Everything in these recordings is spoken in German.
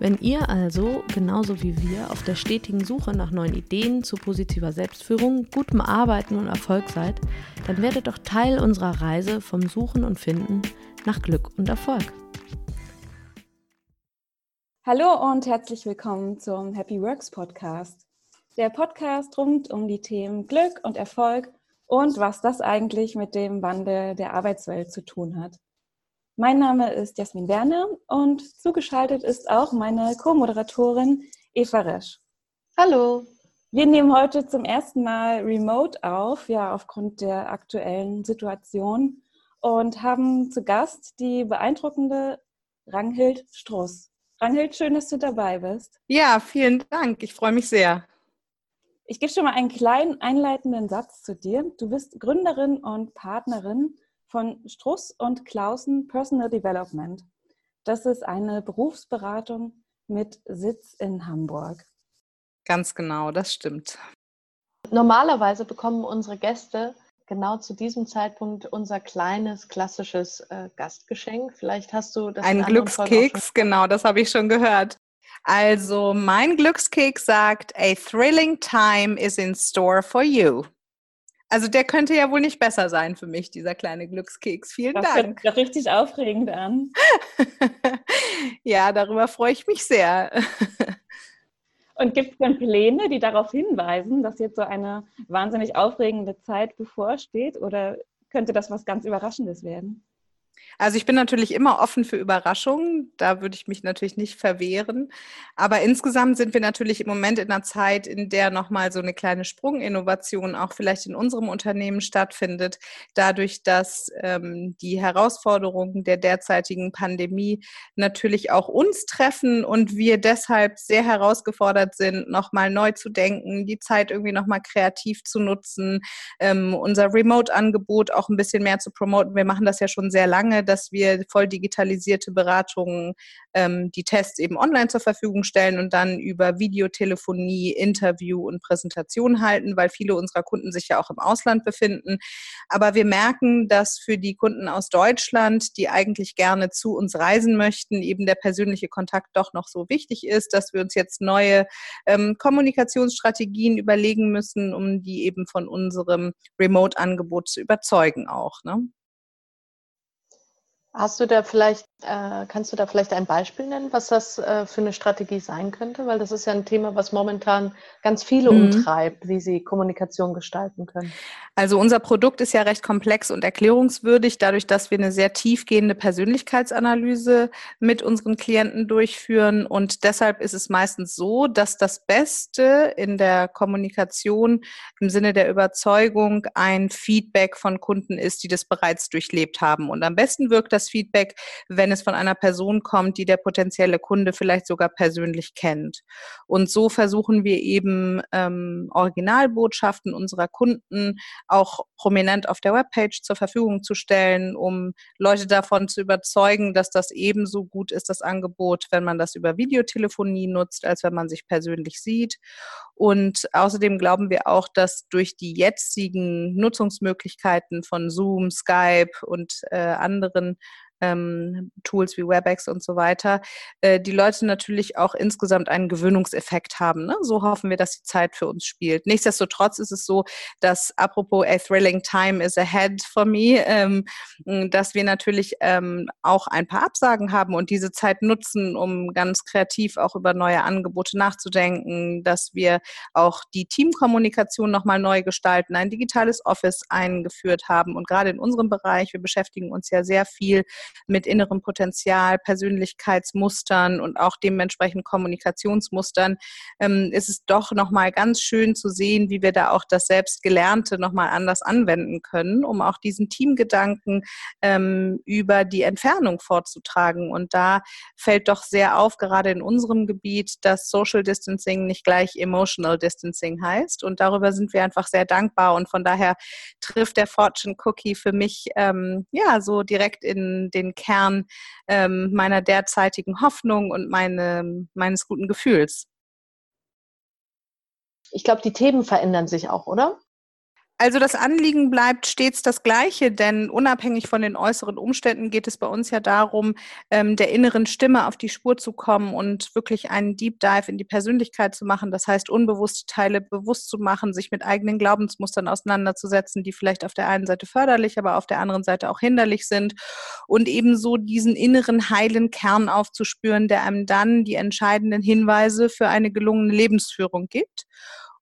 Wenn ihr also, genauso wie wir, auf der stetigen Suche nach neuen Ideen zu positiver Selbstführung, gutem Arbeiten und Erfolg seid, dann werdet doch Teil unserer Reise vom Suchen und Finden nach Glück und Erfolg. Hallo und herzlich willkommen zum Happy Works Podcast. Der Podcast rund um die Themen Glück und Erfolg und was das eigentlich mit dem Wandel der Arbeitswelt zu tun hat. Mein Name ist Jasmin Werner und zugeschaltet ist auch meine Co-Moderatorin Eva Resch. Hallo. Wir nehmen heute zum ersten Mal remote auf, ja, aufgrund der aktuellen Situation und haben zu Gast die beeindruckende Ranghild Struss. Ranghild, schön, dass du dabei bist. Ja, vielen Dank. Ich freue mich sehr. Ich gebe schon mal einen kleinen einleitenden Satz zu dir. Du bist Gründerin und Partnerin von Struss und Clausen Personal Development. Das ist eine Berufsberatung mit Sitz in Hamburg. Ganz genau, das stimmt. Normalerweise bekommen unsere Gäste genau zu diesem Zeitpunkt unser kleines klassisches äh, Gastgeschenk. Vielleicht hast du das. Ein Glückskeks, genau, das habe ich schon gehört. Also mein Glückskeks sagt, a thrilling time is in store for you. Also der könnte ja wohl nicht besser sein für mich, dieser kleine Glückskeks. Vielen das Dank. Das richtig aufregend an. ja, darüber freue ich mich sehr. Und gibt es denn Pläne, die darauf hinweisen, dass jetzt so eine wahnsinnig aufregende Zeit bevorsteht? Oder könnte das was ganz Überraschendes werden? Also ich bin natürlich immer offen für Überraschungen, da würde ich mich natürlich nicht verwehren. Aber insgesamt sind wir natürlich im Moment in einer Zeit, in der nochmal so eine kleine Sprunginnovation auch vielleicht in unserem Unternehmen stattfindet, dadurch, dass ähm, die Herausforderungen der derzeitigen Pandemie natürlich auch uns treffen und wir deshalb sehr herausgefordert sind, nochmal neu zu denken, die Zeit irgendwie nochmal kreativ zu nutzen, ähm, unser Remote-Angebot auch ein bisschen mehr zu promoten. Wir machen das ja schon sehr lange dass wir voll digitalisierte Beratungen, ähm, die Tests eben online zur Verfügung stellen und dann über Videotelefonie, Interview und Präsentation halten, weil viele unserer Kunden sich ja auch im Ausland befinden. Aber wir merken, dass für die Kunden aus Deutschland, die eigentlich gerne zu uns reisen möchten, eben der persönliche Kontakt doch noch so wichtig ist, dass wir uns jetzt neue ähm, Kommunikationsstrategien überlegen müssen, um die eben von unserem Remote-Angebot zu überzeugen auch. Ne? Hast du da vielleicht, äh, kannst du da vielleicht ein Beispiel nennen, was das äh, für eine Strategie sein könnte? Weil das ist ja ein Thema, was momentan ganz viele mhm. umtreibt, wie sie Kommunikation gestalten können. Also unser Produkt ist ja recht komplex und erklärungswürdig, dadurch, dass wir eine sehr tiefgehende Persönlichkeitsanalyse mit unseren Klienten durchführen. Und deshalb ist es meistens so, dass das Beste in der Kommunikation im Sinne der Überzeugung ein Feedback von Kunden ist, die das bereits durchlebt haben. Und am besten wirkt das das Feedback, wenn es von einer Person kommt, die der potenzielle Kunde vielleicht sogar persönlich kennt. Und so versuchen wir eben ähm, Originalbotschaften unserer Kunden auch prominent auf der Webpage zur Verfügung zu stellen, um Leute davon zu überzeugen, dass das ebenso gut ist, das Angebot, wenn man das über Videotelefonie nutzt, als wenn man sich persönlich sieht. Und außerdem glauben wir auch, dass durch die jetzigen Nutzungsmöglichkeiten von Zoom, Skype und äh, anderen ähm, Tools wie WebEx und so weiter, äh, die Leute natürlich auch insgesamt einen Gewöhnungseffekt haben. Ne? So hoffen wir, dass die Zeit für uns spielt. Nichtsdestotrotz ist es so, dass apropos a thrilling time is ahead for me, ähm, dass wir natürlich ähm, auch ein paar Absagen haben und diese Zeit nutzen, um ganz kreativ auch über neue Angebote nachzudenken, dass wir auch die Teamkommunikation nochmal neu gestalten, ein digitales Office eingeführt haben und gerade in unserem Bereich, wir beschäftigen uns ja sehr viel mit innerem Potenzial, Persönlichkeitsmustern und auch dementsprechend Kommunikationsmustern, ähm, ist es doch nochmal ganz schön zu sehen, wie wir da auch das Selbstgelernte nochmal anders anwenden können, um auch diesen Teamgedanken ähm, über die Entfernung vorzutragen. Und da fällt doch sehr auf, gerade in unserem Gebiet, dass Social Distancing nicht gleich Emotional Distancing heißt. Und darüber sind wir einfach sehr dankbar. Und von daher trifft der Fortune Cookie für mich ähm, ja so direkt in den Kern ähm, meiner derzeitigen Hoffnung und meine, meines guten Gefühls. Ich glaube, die Themen verändern sich auch, oder? Also das Anliegen bleibt stets das gleiche, denn unabhängig von den äußeren Umständen geht es bei uns ja darum, ähm, der inneren Stimme auf die Spur zu kommen und wirklich einen Deep Dive in die Persönlichkeit zu machen. Das heißt, unbewusste Teile bewusst zu machen, sich mit eigenen Glaubensmustern auseinanderzusetzen, die vielleicht auf der einen Seite förderlich, aber auf der anderen Seite auch hinderlich sind und ebenso diesen inneren heilen Kern aufzuspüren, der einem dann die entscheidenden Hinweise für eine gelungene Lebensführung gibt.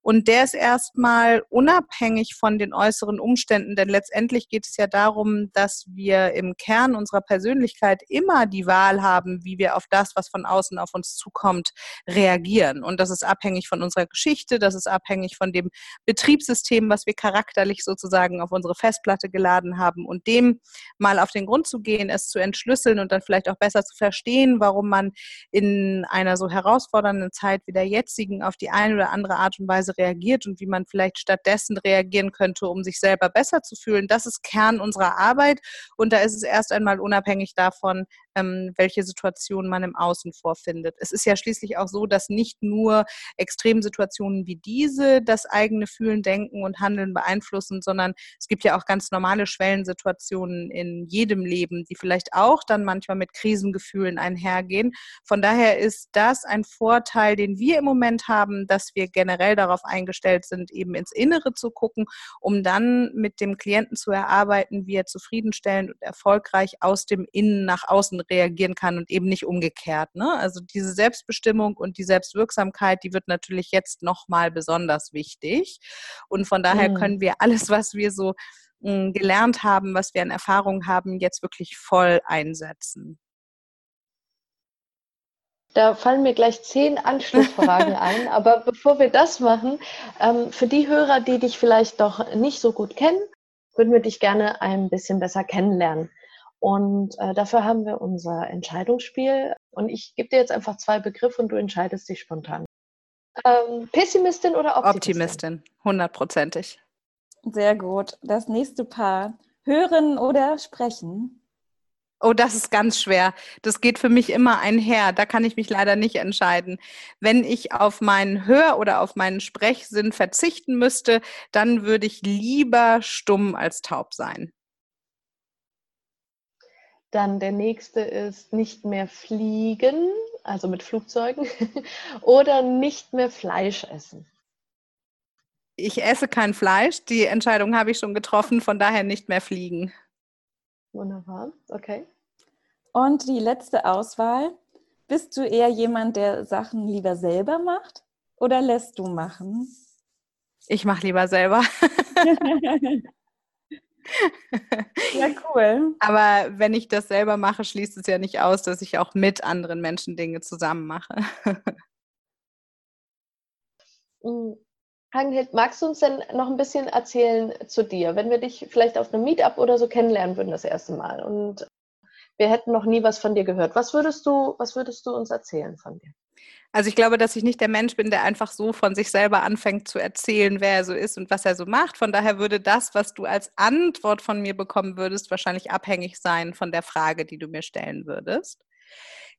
Und der ist erstmal unabhängig von den äußeren Umständen, denn letztendlich geht es ja darum, dass wir im Kern unserer Persönlichkeit immer die Wahl haben, wie wir auf das, was von außen auf uns zukommt, reagieren. Und das ist abhängig von unserer Geschichte, das ist abhängig von dem Betriebssystem, was wir charakterlich sozusagen auf unsere Festplatte geladen haben. Und dem mal auf den Grund zu gehen, es zu entschlüsseln und dann vielleicht auch besser zu verstehen, warum man in einer so herausfordernden Zeit wie der jetzigen auf die eine oder andere Art und Weise reagiert und wie man vielleicht stattdessen reagieren könnte, um sich selber besser zu fühlen. Das ist Kern unserer Arbeit und da ist es erst einmal unabhängig davon, ähm, welche Situation man im Außen vorfindet. Es ist ja schließlich auch so, dass nicht nur Extremsituationen wie diese das eigene Fühlen, Denken und Handeln beeinflussen, sondern es gibt ja auch ganz normale Schwellensituationen in jedem Leben, die vielleicht auch dann manchmal mit Krisengefühlen einhergehen. Von daher ist das ein Vorteil, den wir im Moment haben, dass wir generell darauf eingestellt sind, eben ins Innere zu gucken, um dann mit dem Klienten zu erarbeiten, wie er zufriedenstellend und erfolgreich aus dem Innen nach außen reagieren kann und eben nicht umgekehrt. Ne? Also diese Selbstbestimmung und die Selbstwirksamkeit, die wird natürlich jetzt nochmal besonders wichtig. Und von daher mhm. können wir alles, was wir so mh, hm, gelernt haben, was wir an Erfahrungen haben, jetzt wirklich voll einsetzen. Da fallen mir gleich zehn Anschlussfragen ein. Aber bevor wir das machen, ähm, für die Hörer, die dich vielleicht doch nicht so gut kennen, würden wir dich gerne ein bisschen besser kennenlernen. Und äh, dafür haben wir unser Entscheidungsspiel. Und ich gebe dir jetzt einfach zwei Begriffe und du entscheidest dich spontan. Ähm, Pessimistin oder Optimistin? Optimistin, hundertprozentig. Sehr gut. Das nächste Paar. Hören oder sprechen? Oh, das ist ganz schwer. Das geht für mich immer einher. Da kann ich mich leider nicht entscheiden. Wenn ich auf meinen Hör- oder auf meinen Sprechsinn verzichten müsste, dann würde ich lieber stumm als taub sein. Dann der nächste ist nicht mehr fliegen, also mit Flugzeugen, oder nicht mehr Fleisch essen. Ich esse kein Fleisch. Die Entscheidung habe ich schon getroffen, von daher nicht mehr fliegen. Wunderbar, okay. Und die letzte Auswahl. Bist du eher jemand, der Sachen lieber selber macht oder lässt du machen? Ich mache lieber selber. Ja, cool. Aber wenn ich das selber mache, schließt es ja nicht aus, dass ich auch mit anderen Menschen Dinge zusammen mache. Hagenhild, mm, magst du uns denn noch ein bisschen erzählen zu dir? Wenn wir dich vielleicht auf einem Meetup oder so kennenlernen würden das erste Mal und wir hätten noch nie was von dir gehört, was würdest du, was würdest du uns erzählen von dir? Also ich glaube, dass ich nicht der Mensch bin, der einfach so von sich selber anfängt zu erzählen, wer er so ist und was er so macht. Von daher würde das, was du als Antwort von mir bekommen würdest, wahrscheinlich abhängig sein von der Frage, die du mir stellen würdest.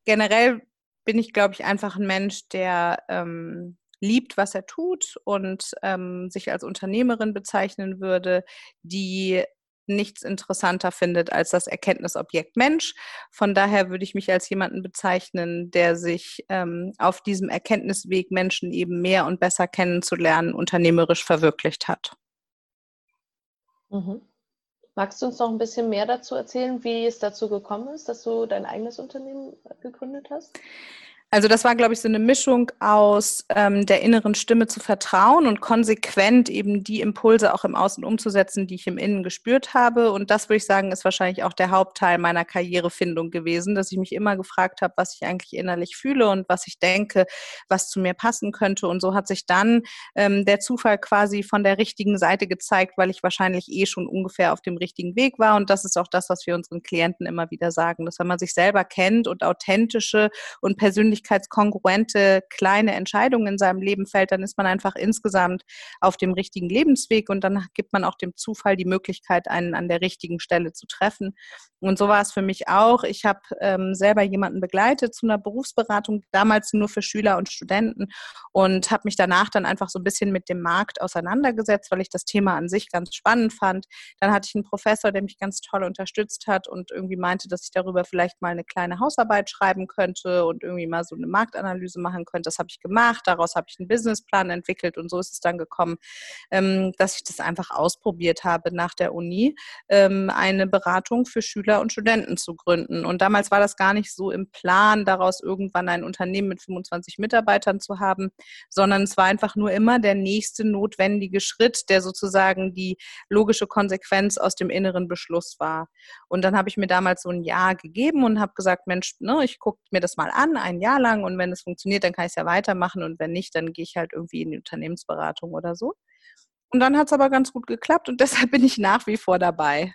Generell bin ich, glaube ich, einfach ein Mensch, der ähm, liebt, was er tut und ähm, sich als Unternehmerin bezeichnen würde, die nichts interessanter findet als das Erkenntnisobjekt Mensch. Von daher würde ich mich als jemanden bezeichnen, der sich ähm, auf diesem Erkenntnisweg Menschen eben mehr und besser kennenzulernen, unternehmerisch verwirklicht hat. Mhm. Magst du uns noch ein bisschen mehr dazu erzählen, wie es dazu gekommen ist, dass du dein eigenes Unternehmen gegründet hast? Also das war, glaube ich, so eine Mischung aus ähm, der inneren Stimme zu vertrauen und konsequent eben die Impulse auch im Außen umzusetzen, die ich im Innen gespürt habe. Und das würde ich sagen, ist wahrscheinlich auch der Hauptteil meiner Karrierefindung gewesen, dass ich mich immer gefragt habe, was ich eigentlich innerlich fühle und was ich denke, was zu mir passen könnte. Und so hat sich dann ähm, der Zufall quasi von der richtigen Seite gezeigt, weil ich wahrscheinlich eh schon ungefähr auf dem richtigen Weg war. Und das ist auch das, was wir unseren Klienten immer wieder sagen, dass wenn man sich selber kennt und authentische und persönliche persönlichkeitskongruente kleine Entscheidungen in seinem Leben fällt, dann ist man einfach insgesamt auf dem richtigen Lebensweg und dann gibt man auch dem Zufall die Möglichkeit, einen an der richtigen Stelle zu treffen. Und so war es für mich auch. Ich habe ähm, selber jemanden begleitet zu einer Berufsberatung, damals nur für Schüler und Studenten und habe mich danach dann einfach so ein bisschen mit dem Markt auseinandergesetzt, weil ich das Thema an sich ganz spannend fand. Dann hatte ich einen Professor, der mich ganz toll unterstützt hat und irgendwie meinte, dass ich darüber vielleicht mal eine kleine Hausarbeit schreiben könnte und irgendwie mal so eine Marktanalyse machen könnte. Das habe ich gemacht. Daraus habe ich einen Businessplan entwickelt und so ist es dann gekommen, ähm, dass ich das einfach ausprobiert habe nach der Uni, ähm, eine Beratung für Schüler und Studenten zu gründen. Und damals war das gar nicht so im Plan, daraus irgendwann ein Unternehmen mit 25 Mitarbeitern zu haben, sondern es war einfach nur immer der nächste notwendige Schritt, der sozusagen die logische Konsequenz aus dem inneren Beschluss war. Und dann habe ich mir damals so ein Jahr gegeben und habe gesagt, Mensch, ne, ich gucke mir das mal an, ein Jahr lang und wenn es funktioniert, dann kann ich es ja weitermachen und wenn nicht, dann gehe ich halt irgendwie in die Unternehmensberatung oder so. Und dann hat es aber ganz gut geklappt und deshalb bin ich nach wie vor dabei.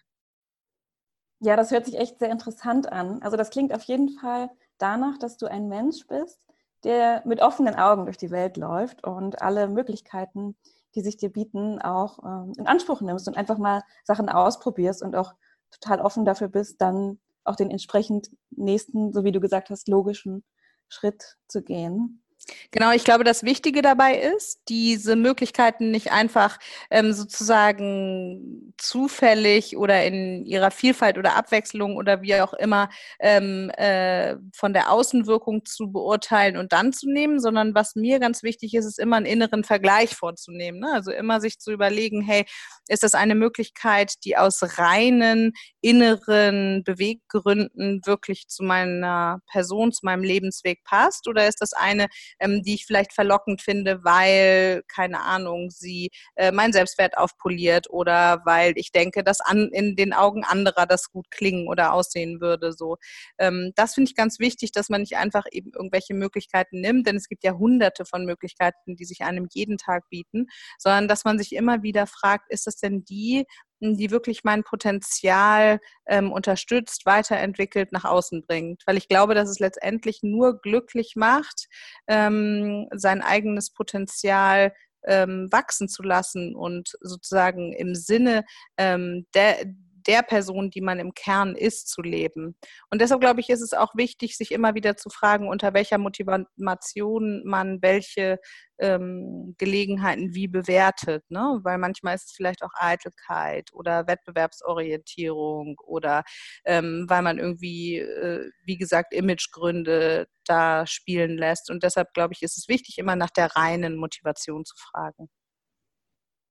Ja, das hört sich echt sehr interessant an. Also das klingt auf jeden Fall danach, dass du ein Mensch bist, der mit offenen Augen durch die Welt läuft und alle Möglichkeiten, die sich dir bieten, auch ähm, in Anspruch nimmst und einfach mal Sachen ausprobierst und auch total offen dafür bist, dann auch den entsprechend nächsten, so wie du gesagt hast, logischen Schritt zu gehen. Genau, ich glaube, das Wichtige dabei ist, diese Möglichkeiten nicht einfach ähm, sozusagen zufällig oder in ihrer Vielfalt oder Abwechslung oder wie auch immer ähm, äh, von der Außenwirkung zu beurteilen und dann zu nehmen, sondern was mir ganz wichtig ist, ist immer einen inneren Vergleich vorzunehmen. Ne? Also immer sich zu überlegen, hey, ist das eine Möglichkeit, die aus reinen inneren Beweggründen wirklich zu meiner Person, zu meinem Lebensweg passt oder ist das eine, ähm, die ich vielleicht verlockend finde, weil, keine Ahnung, sie äh, meinen Selbstwert aufpoliert oder weil ich denke, dass an, in den Augen anderer das gut klingen oder aussehen würde. So, ähm, das finde ich ganz wichtig, dass man nicht einfach eben irgendwelche Möglichkeiten nimmt, denn es gibt ja hunderte von Möglichkeiten, die sich einem jeden Tag bieten, sondern dass man sich immer wieder fragt, ist das denn die, die wirklich mein Potenzial ähm, unterstützt, weiterentwickelt, nach außen bringt. Weil ich glaube, dass es letztendlich nur glücklich macht, ähm, sein eigenes Potenzial ähm, wachsen zu lassen und sozusagen im Sinne ähm, der der Person, die man im Kern ist, zu leben. Und deshalb glaube ich, ist es auch wichtig, sich immer wieder zu fragen, unter welcher Motivation man welche ähm, Gelegenheiten wie bewertet. Ne? Weil manchmal ist es vielleicht auch Eitelkeit oder Wettbewerbsorientierung oder ähm, weil man irgendwie, äh, wie gesagt, Imagegründe da spielen lässt. Und deshalb glaube ich, ist es wichtig, immer nach der reinen Motivation zu fragen.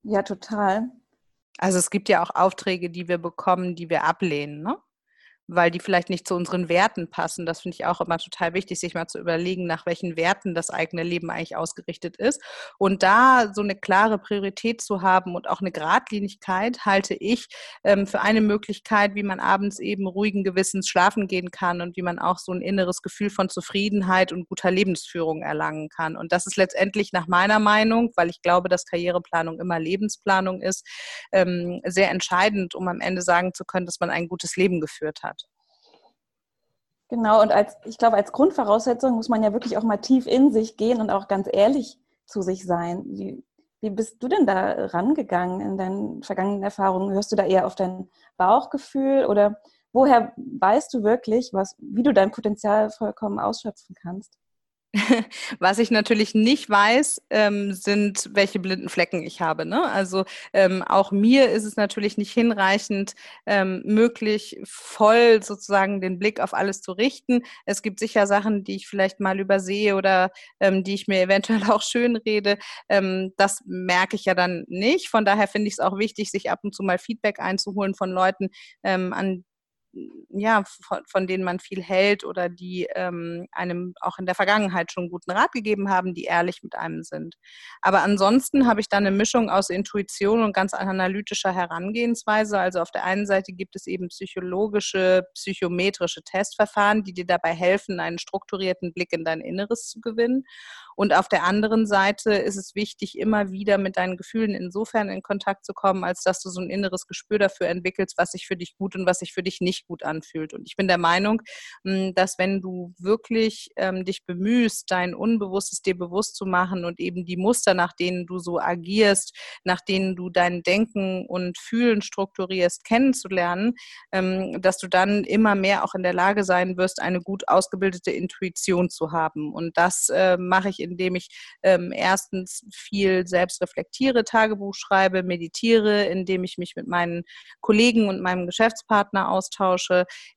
Ja, total. Also es gibt ja auch Aufträge, die wir bekommen, die wir ablehnen. Ne? Weil die vielleicht nicht zu unseren Werten passen. Das finde ich auch immer total wichtig, sich mal zu überlegen, nach welchen Werten das eigene Leben eigentlich ausgerichtet ist. Und da so eine klare Priorität zu haben und auch eine Gradlinigkeit halte ich ähm, für eine Möglichkeit, wie man abends eben ruhigen Gewissens schlafen gehen kann und wie man auch so ein inneres Gefühl von Zufriedenheit und guter Lebensführung erlangen kann. Und das ist letztendlich nach meiner Meinung, weil ich glaube, dass Karriereplanung immer Lebensplanung ist, ähm, sehr entscheidend, um am Ende sagen zu können, dass man ein gutes Leben geführt hat. Genau, und als, ich glaube, als Grundvoraussetzung muss man ja wirklich auch mal tief in sich gehen und auch ganz ehrlich zu sich sein. Wie, wie bist du denn da rangegangen in deinen vergangenen Erfahrungen? Hörst du da eher auf dein Bauchgefühl oder woher weißt du wirklich, was, wie du dein Potenzial vollkommen ausschöpfen kannst? Was ich natürlich nicht weiß, ähm, sind, welche blinden Flecken ich habe. Ne? Also ähm, auch mir ist es natürlich nicht hinreichend ähm, möglich, voll sozusagen den Blick auf alles zu richten. Es gibt sicher Sachen, die ich vielleicht mal übersehe oder ähm, die ich mir eventuell auch schön rede. Ähm, das merke ich ja dann nicht. Von daher finde ich es auch wichtig, sich ab und zu mal Feedback einzuholen von Leuten, ähm, an ja, von, von, denen man viel hält oder die ähm, einem auch in der Vergangenheit schon guten Rat gegeben haben, die ehrlich mit einem sind. Aber ansonsten habe ich da eine Mischung aus Intuition und ganz analytischer Herangehensweise. Also auf der einen Seite gibt es eben psychologische, psychometrische Testverfahren, die dir dabei helfen, einen strukturierten Blick in dein Inneres zu gewinnen. Und auf der anderen Seite ist es wichtig, immer wieder mit deinen Gefühlen insofern in Kontakt zu kommen, als dass du so ein inneres Gespür dafür entwickelst, was sich für dich gut und was sich für dich nicht gut anfühlt. Und ich bin der Meinung, hm, dass wenn du wirklich ähm, dich bemühst, dein Unbewusstes dir bewusst zu machen und eben die Muster, nach denen du so agierst, nach denen du dein Denken und Fühlen strukturierst, kennenzulernen, ähm, dass du dann immer mehr auch in der Lage sein wirst, eine gut ausgebildete Intuition zu haben. Und das äh, mache ich indem ich ähm, erstens viel selbst reflektiere, Tagebuch schreibe, meditiere, indem ich mich mit meinen Kollegen und meinem Geschäftspartner austausche,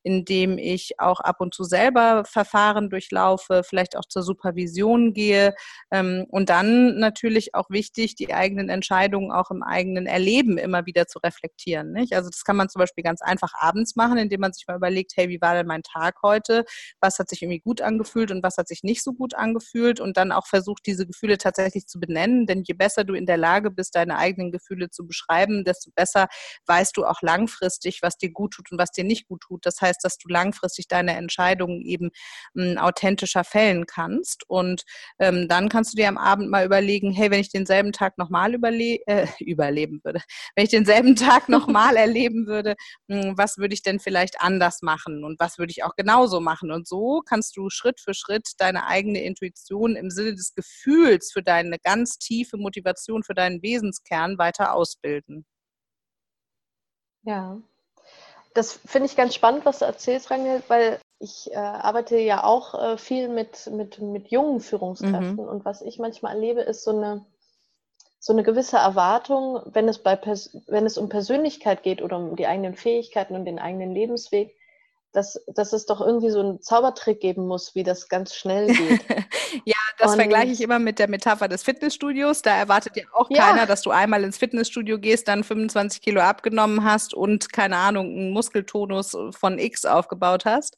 indem ich auch ab und zu selber Verfahren durchlaufe, vielleicht auch zur Supervision gehe ähm, und dann natürlich auch wichtig, die eigenen Entscheidungen auch im eigenen Erleben immer wieder zu reflektieren. Nicht? Also das kann man zum Beispiel ganz einfach abends machen, indem man sich mal überlegt, hey, wie war denn mein Tag heute? Was hat sich irgendwie gut angefühlt und was hat sich nicht so gut angefühlt? Und dann auch versucht, diese Gefühle tatsächlich zu benennen. Denn je besser du in der Lage bist, deine eigenen Gefühle zu beschreiben, desto besser weißt du auch langfristig, was dir gut tut und was dir nicht gut tut. Das heißt, dass du langfristig deine Entscheidungen eben m, authentischer fällen kannst. Und ähm, dann kannst du dir am Abend mal überlegen, hey, wenn ich denselben Tag nochmal überle äh, überleben würde, wenn ich denselben Tag nochmal erleben würde, mh, was würde ich denn vielleicht anders machen und was würde ich auch genauso machen? Und so kannst du Schritt für Schritt deine eigene Intuition im Sinne Sinne des Gefühls für deine ganz tiefe Motivation, für deinen Wesenskern weiter ausbilden. Ja, das finde ich ganz spannend, was du erzählst, Rangel, weil ich äh, arbeite ja auch äh, viel mit, mit, mit jungen Führungskräften mhm. und was ich manchmal erlebe, ist so eine, so eine gewisse Erwartung, wenn es, bei wenn es um Persönlichkeit geht oder um die eigenen Fähigkeiten und den eigenen Lebensweg, dass, dass es doch irgendwie so einen Zaubertrick geben muss, wie das ganz schnell geht. ja, das und vergleiche ich immer mit der Metapher des Fitnessstudios. Da erwartet ja auch ja. keiner, dass du einmal ins Fitnessstudio gehst, dann 25 Kilo abgenommen hast und keine Ahnung, einen Muskeltonus von X aufgebaut hast.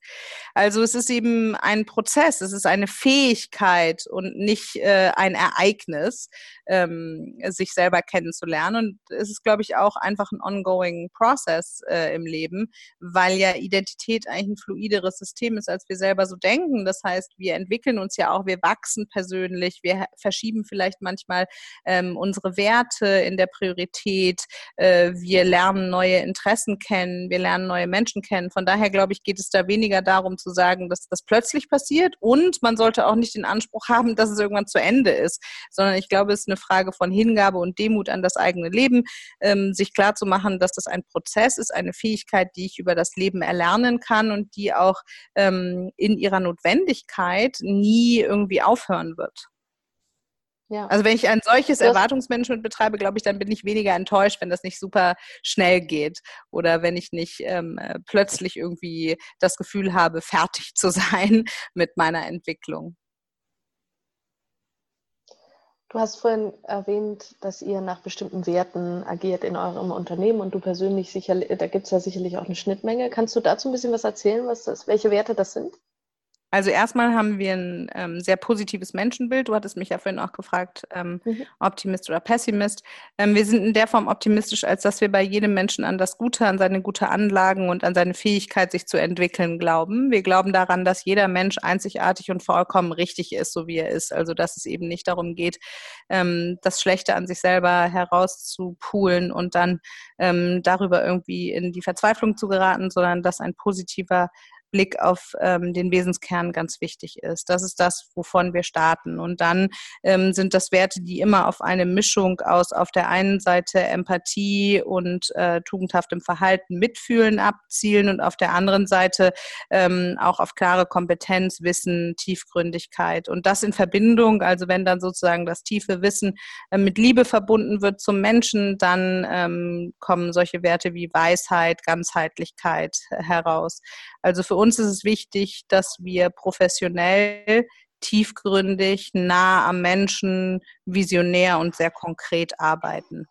Also es ist eben ein Prozess, es ist eine Fähigkeit und nicht äh, ein Ereignis, ähm, sich selber kennenzulernen. Und es ist, glaube ich, auch einfach ein ongoing Process äh, im Leben, weil ja Identität eigentlich ein fluideres System ist, als wir selber so denken. Das heißt, wir entwickeln uns ja auch, wir wachsen persönlich, wir verschieben vielleicht manchmal ähm, unsere Werte in der Priorität, äh, wir lernen neue Interessen kennen, wir lernen neue Menschen kennen. Von daher, glaube ich, geht es da weniger darum zu sagen, dass das plötzlich passiert und man sollte auch nicht den Anspruch haben, dass es irgendwann zu Ende ist, sondern ich glaube, es ist eine Frage von Hingabe und Demut an das eigene Leben, ähm, sich klar zu machen, dass das ein Prozess ist, eine Fähigkeit, die ich über das Leben erlernen kann und die auch ähm, in ihrer Notwendigkeit nie irgendwie aufhören wird. Ja. Also wenn ich ein solches Erwartungsmanagement betreibe, glaube ich, dann bin ich weniger enttäuscht, wenn das nicht super schnell geht oder wenn ich nicht ähm, äh, plötzlich irgendwie das Gefühl habe, fertig zu sein mit meiner Entwicklung. Du hast vorhin erwähnt, dass ihr nach bestimmten Werten agiert in eurem Unternehmen und du persönlich sicherlich, da gibt es ja sicherlich auch eine Schnittmenge. Kannst du dazu ein bisschen was erzählen, was das, welche Werte das sind? Also erstmal haben wir ein ähm, sehr positives Menschenbild. Du hattest mich ja vorhin auch gefragt, ähm, mhm. Optimist oder Pessimist. Ähm, wir sind in der Form optimistisch, als dass wir bei jedem Menschen an das Gute, an seine gute Anlagen und an seine Fähigkeit, sich zu entwickeln, glauben. Wir glauben daran, dass jeder Mensch einzigartig und vollkommen richtig ist, so wie er ist. Also dass es eben nicht darum geht, ähm, das Schlechte an sich selber herauszupulen und dann ähm, darüber irgendwie in die Verzweiflung zu geraten, sondern dass ein positiver Blick auf ähm, den Wesenskern ganz wichtig ist. Das ist das, wovon wir starten. Und dann ähm, sind das Werte, die immer auf eine Mischung aus auf der einen Seite Empathie und äh, tugendhaftem Verhalten mitfühlen abzielen und auf der anderen Seite ähm, auch auf klare Kompetenz, Wissen, Tiefgründigkeit. Und das in Verbindung, also wenn dann sozusagen das tiefe Wissen äh, mit Liebe verbunden wird zum Menschen, dann ähm, kommen solche Werte wie Weisheit, Ganzheitlichkeit heraus. Also für uns ist es wichtig, dass wir professionell, tiefgründig, nah am Menschen, visionär und sehr konkret arbeiten.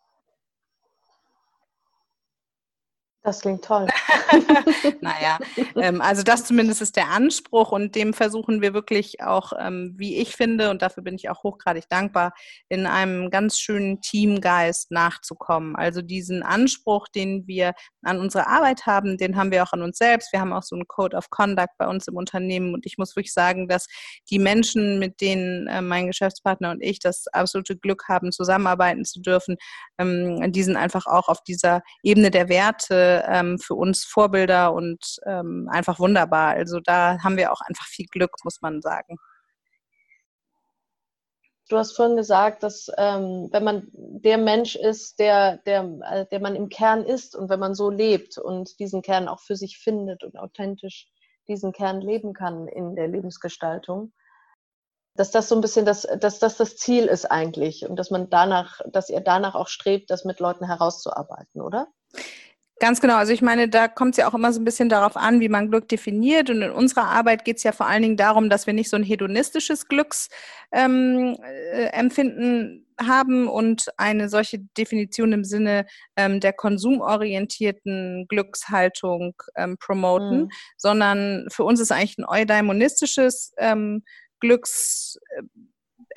Das klingt toll. naja, ähm, also das zumindest ist der Anspruch und dem versuchen wir wirklich auch, ähm, wie ich finde, und dafür bin ich auch hochgradig dankbar, in einem ganz schönen Teamgeist nachzukommen. Also diesen Anspruch, den wir an unsere Arbeit haben, den haben wir auch an uns selbst. Wir haben auch so einen Code of Conduct bei uns im Unternehmen und ich muss wirklich sagen, dass die Menschen, mit denen äh, mein Geschäftspartner und ich das absolute Glück haben, zusammenarbeiten zu dürfen, ähm, die sind einfach auch auf dieser Ebene der Werte ähm, für uns Vorbilder und ähm, einfach wunderbar. Also da haben wir auch einfach viel Glück, muss man sagen. Du hast vorhin gesagt, dass ähm, wenn man der Mensch ist, der, der, äh, der man im Kern ist und wenn man so lebt und diesen Kern auch für sich findet und authentisch diesen Kern leben kann in der Lebensgestaltung, dass das so ein bisschen das, dass das das Ziel ist eigentlich und dass man danach, dass ihr danach auch strebt, das mit Leuten herauszuarbeiten, oder? Ganz genau. Also ich meine, da kommt es ja auch immer so ein bisschen darauf an, wie man Glück definiert. Und in unserer Arbeit geht es ja vor allen Dingen darum, dass wir nicht so ein hedonistisches Glücksempfinden ähm, äh, haben und eine solche Definition im Sinne ähm, der konsumorientierten Glückshaltung ähm, promoten, mhm. sondern für uns ist eigentlich ein eudaimonistisches ähm, Glücks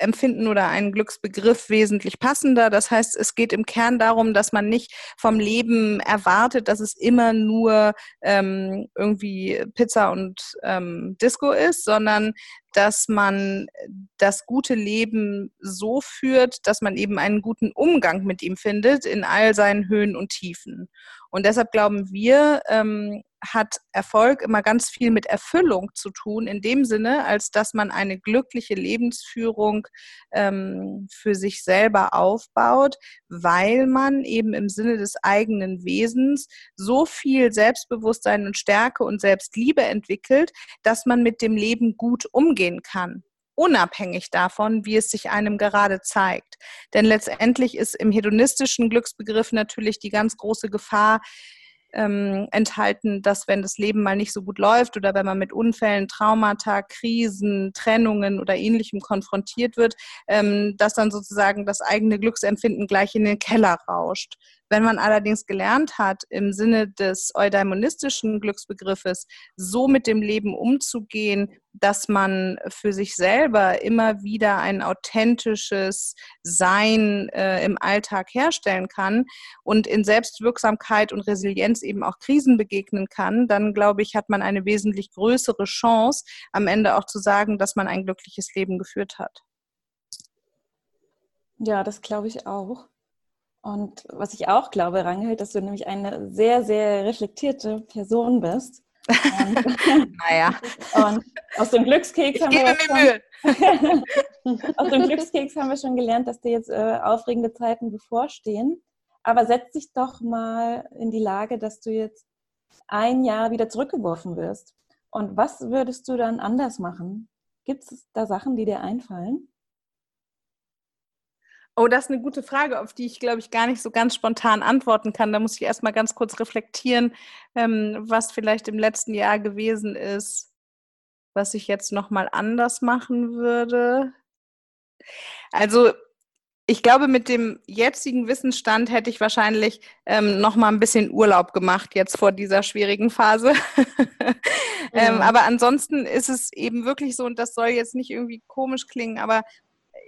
Empfinden oder einen Glücksbegriff wesentlich passender. Das heißt, es geht im Kern darum, dass man nicht vom Leben erwartet, dass es immer nur ähm, irgendwie Pizza und ähm, Disco ist, sondern dass man das gute Leben so führt, dass man eben einen guten Umgang mit ihm findet in all seinen Höhen und Tiefen. Und deshalb glauben wir, ähm, hat Erfolg immer ganz viel mit Erfüllung zu tun, in dem Sinne, als dass man eine glückliche Lebensführung ähm, für sich selber aufbaut, weil man eben im Sinne des eigenen Wesens so viel Selbstbewusstsein und Stärke und Selbstliebe entwickelt, dass man mit dem Leben gut umgehen kann unabhängig davon, wie es sich einem gerade zeigt. Denn letztendlich ist im hedonistischen Glücksbegriff natürlich die ganz große Gefahr, ähm, enthalten, dass wenn das Leben mal nicht so gut läuft oder wenn man mit Unfällen, Traumata, Krisen, Trennungen oder ähnlichem konfrontiert wird, ähm, dass dann sozusagen das eigene Glücksempfinden gleich in den Keller rauscht. Wenn man allerdings gelernt hat, im Sinne des eudaimonistischen Glücksbegriffes so mit dem Leben umzugehen, dass man für sich selber immer wieder ein authentisches Sein äh, im Alltag herstellen kann und in Selbstwirksamkeit und Resilienz eben auch Krisen begegnen kann, dann glaube ich, hat man eine wesentlich größere Chance, am Ende auch zu sagen, dass man ein glückliches Leben geführt hat. Ja, das glaube ich auch. Und was ich auch glaube, Rangel, dass du nämlich eine sehr, sehr reflektierte Person bist. Und, naja. Und aus dem Glückskeks ich haben wir schon, aus dem Glückskeks haben wir schon gelernt, dass dir jetzt äh, aufregende Zeiten bevorstehen. Aber setz dich doch mal in die Lage, dass du jetzt ein Jahr wieder zurückgeworfen wirst. Und was würdest du dann anders machen? Gibt es da Sachen, die dir einfallen? Oh, das ist eine gute Frage, auf die ich, glaube ich, gar nicht so ganz spontan antworten kann. Da muss ich erst mal ganz kurz reflektieren, ähm, was vielleicht im letzten Jahr gewesen ist, was ich jetzt noch mal anders machen würde. Also ich glaube, mit dem jetzigen Wissensstand hätte ich wahrscheinlich ähm, noch mal ein bisschen Urlaub gemacht jetzt vor dieser schwierigen Phase. ähm, mhm. aber ansonsten ist es eben wirklich so, und das soll jetzt nicht irgendwie komisch klingen, aber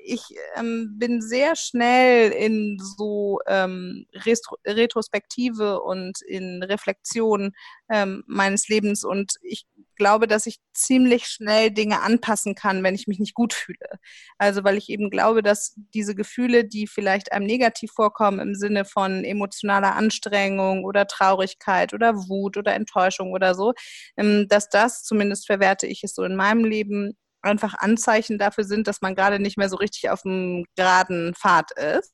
ich ähm, bin sehr schnell in so ähm, Retro Retrospektive und in Reflexion ähm, meines Lebens und ich glaube, dass ich ziemlich schnell Dinge anpassen kann, wenn ich mich nicht gut fühle. Also weil ich eben glaube, dass diese Gefühle, die vielleicht einem negativ vorkommen im Sinne von emotionaler Anstrengung oder Traurigkeit oder Wut oder Enttäuschung oder so, ähm, dass das, zumindest verwerte ich es so in meinem Leben, einfach Anzeichen dafür sind, dass man gerade nicht mehr so richtig auf dem geraden Pfad ist.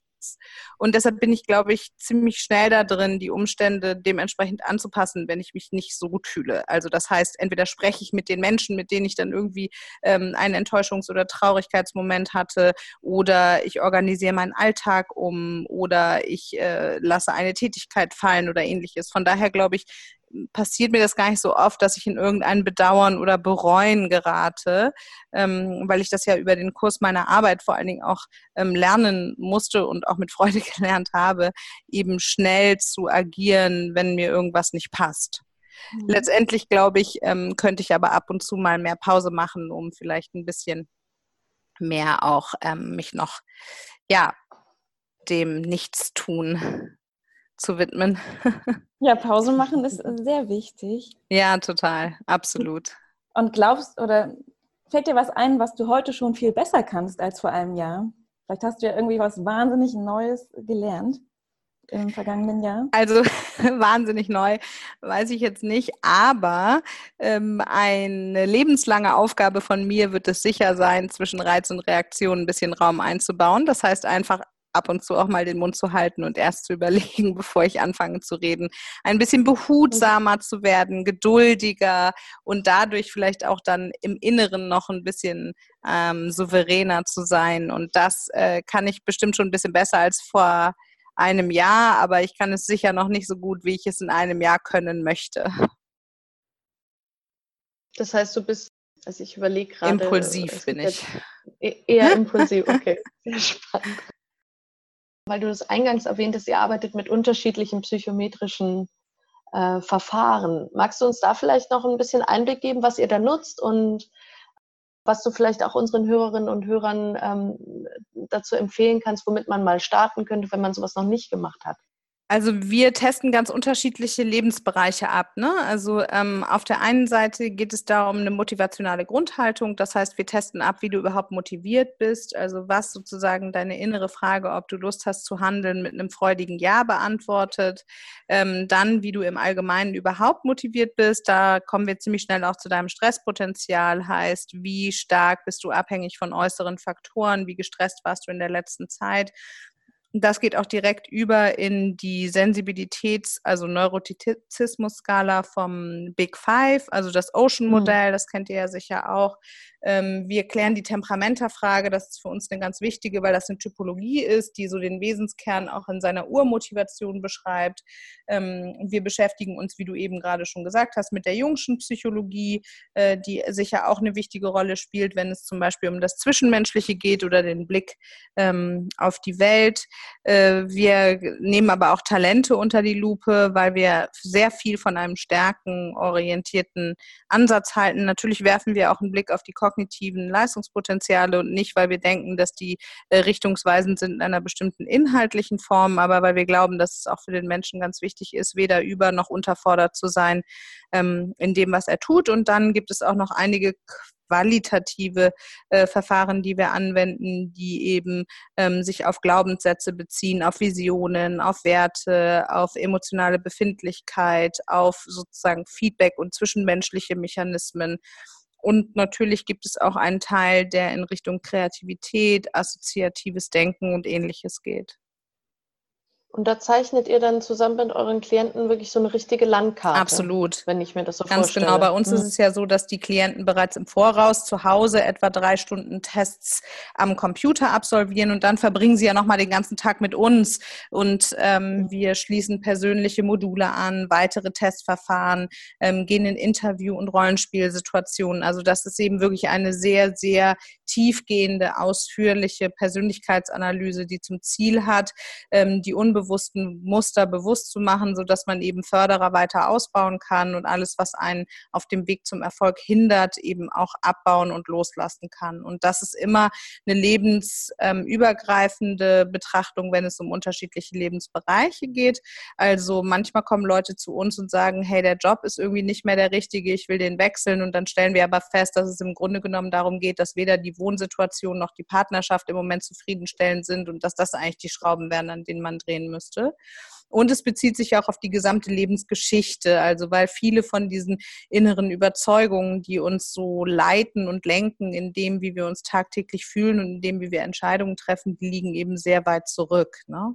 Und deshalb bin ich, glaube ich, ziemlich schnell da drin, die Umstände dementsprechend anzupassen, wenn ich mich nicht so gut fühle. Also das heißt, entweder spreche ich mit den Menschen, mit denen ich dann irgendwie ähm, einen Enttäuschungs- oder Traurigkeitsmoment hatte, oder ich organisiere meinen Alltag um, oder ich äh, lasse eine Tätigkeit fallen oder ähnliches. Von daher glaube ich, passiert mir das gar nicht so oft, dass ich in irgendein Bedauern oder Bereuen gerate, ähm, weil ich das ja über den Kurs meiner Arbeit vor allen Dingen auch ähm, lernen musste und auch mit Freude gelernt habe, eben schnell zu agieren, wenn mir irgendwas nicht passt. Mhm. Letztendlich glaube ich, ähm, könnte ich aber ab und zu mal mehr Pause machen, um vielleicht ein bisschen mehr auch ähm, mich noch ja dem Nichtstun zu widmen. Ja, Pause machen ist sehr wichtig. Ja, total, absolut. Und glaubst oder fällt dir was ein, was du heute schon viel besser kannst als vor einem Jahr? Vielleicht hast du ja irgendwie was wahnsinnig Neues gelernt im vergangenen Jahr? Also wahnsinnig neu, weiß ich jetzt nicht, aber ähm, eine lebenslange Aufgabe von mir wird es sicher sein, zwischen Reiz und Reaktion ein bisschen Raum einzubauen. Das heißt einfach ab und zu auch mal den Mund zu halten und erst zu überlegen, bevor ich anfange zu reden. Ein bisschen behutsamer zu werden, geduldiger und dadurch vielleicht auch dann im Inneren noch ein bisschen ähm, souveräner zu sein. Und das äh, kann ich bestimmt schon ein bisschen besser als vor einem Jahr, aber ich kann es sicher noch nicht so gut, wie ich es in einem Jahr können möchte. Das heißt, du bist, also ich überlege gerade. Impulsiv bin ich. E-, eher impulsiv, okay. Sehr spannend weil du das eingangs erwähnt hast, ihr arbeitet mit unterschiedlichen psychometrischen äh, Verfahren. Magst du uns da vielleicht noch ein bisschen Einblick geben, was ihr da nutzt und was du vielleicht auch unseren Hörerinnen und Hörern ähm, dazu empfehlen kannst, womit man mal starten könnte, wenn man sowas noch nicht gemacht hat? Also wir testen ganz unterschiedliche Lebensbereiche ab. Ne? Also ähm, auf der einen Seite geht es darum, eine motivationale Grundhaltung. Das heißt, wir testen ab, wie du überhaupt motiviert bist. Also was sozusagen deine innere Frage, ob du Lust hast zu handeln, mit einem freudigen Ja beantwortet. Ähm, dann, wie du im Allgemeinen überhaupt motiviert bist. Da kommen wir ziemlich schnell auch zu deinem Stresspotenzial. Heißt, wie stark bist du abhängig von äußeren Faktoren? Wie gestresst warst du in der letzten Zeit? Das geht auch direkt über in die Sensibilitäts-, also Neurotizismus-Skala vom Big Five, also das Ocean-Modell, mhm. das kennt ihr ja sicher auch. Ähm, wir klären die Temperamenterfrage, das ist für uns eine ganz wichtige, weil das eine Typologie ist, die so den Wesenskern auch in seiner Urmotivation beschreibt. Ähm, wir beschäftigen uns, wie du eben gerade schon gesagt hast, mit der jungschen Psychologie, äh, die sicher auch eine wichtige Rolle spielt, wenn es zum Beispiel um das Zwischenmenschliche geht oder den Blick ähm, auf die Welt. Äh, wir nehmen aber auch Talente unter die Lupe, weil wir sehr viel von einem stärkenorientierten Ansatz halten. Natürlich werfen wir auch einen Blick auf die kognitiven Leistungspotenziale und nicht, weil wir denken, dass die äh, richtungsweisend sind in einer bestimmten inhaltlichen Form, aber weil wir glauben, dass es auch für den Menschen ganz wichtig ist, weder über noch unterfordert zu sein ähm, in dem, was er tut. Und dann gibt es auch noch einige qualitative äh, Verfahren, die wir anwenden, die eben ähm, sich auf Glaubenssätze beziehen, auf Visionen, auf Werte, auf emotionale Befindlichkeit, auf sozusagen Feedback und zwischenmenschliche Mechanismen. Und natürlich gibt es auch einen Teil, der in Richtung Kreativität, assoziatives Denken und ähnliches geht. Und da zeichnet ihr dann zusammen mit euren Klienten wirklich so eine richtige Landkarte. Absolut. Wenn ich mir das so Ganz vorstelle. genau. Bei uns hm. ist es ja so, dass die Klienten bereits im Voraus zu Hause etwa drei Stunden Tests am Computer absolvieren und dann verbringen sie ja nochmal den ganzen Tag mit uns. Und ähm, hm. wir schließen persönliche Module an, weitere Testverfahren, ähm, gehen in Interview- und Rollenspielsituationen. Also das ist eben wirklich eine sehr, sehr tiefgehende, ausführliche Persönlichkeitsanalyse, die zum Ziel hat, ähm, die unbewusste unbewussten Muster bewusst zu machen, sodass man eben Förderer weiter ausbauen kann und alles, was einen auf dem Weg zum Erfolg hindert, eben auch abbauen und loslassen kann. Und das ist immer eine lebensübergreifende Betrachtung, wenn es um unterschiedliche Lebensbereiche geht. Also manchmal kommen Leute zu uns und sagen, hey, der Job ist irgendwie nicht mehr der richtige, ich will den wechseln. Und dann stellen wir aber fest, dass es im Grunde genommen darum geht, dass weder die Wohnsituation noch die Partnerschaft im Moment zufriedenstellend sind und dass das eigentlich die Schrauben wären, an denen man drehen müsste. Und es bezieht sich auch auf die gesamte Lebensgeschichte, also weil viele von diesen inneren Überzeugungen, die uns so leiten und lenken in dem, wie wir uns tagtäglich fühlen und in dem, wie wir Entscheidungen treffen, die liegen eben sehr weit zurück. Ne?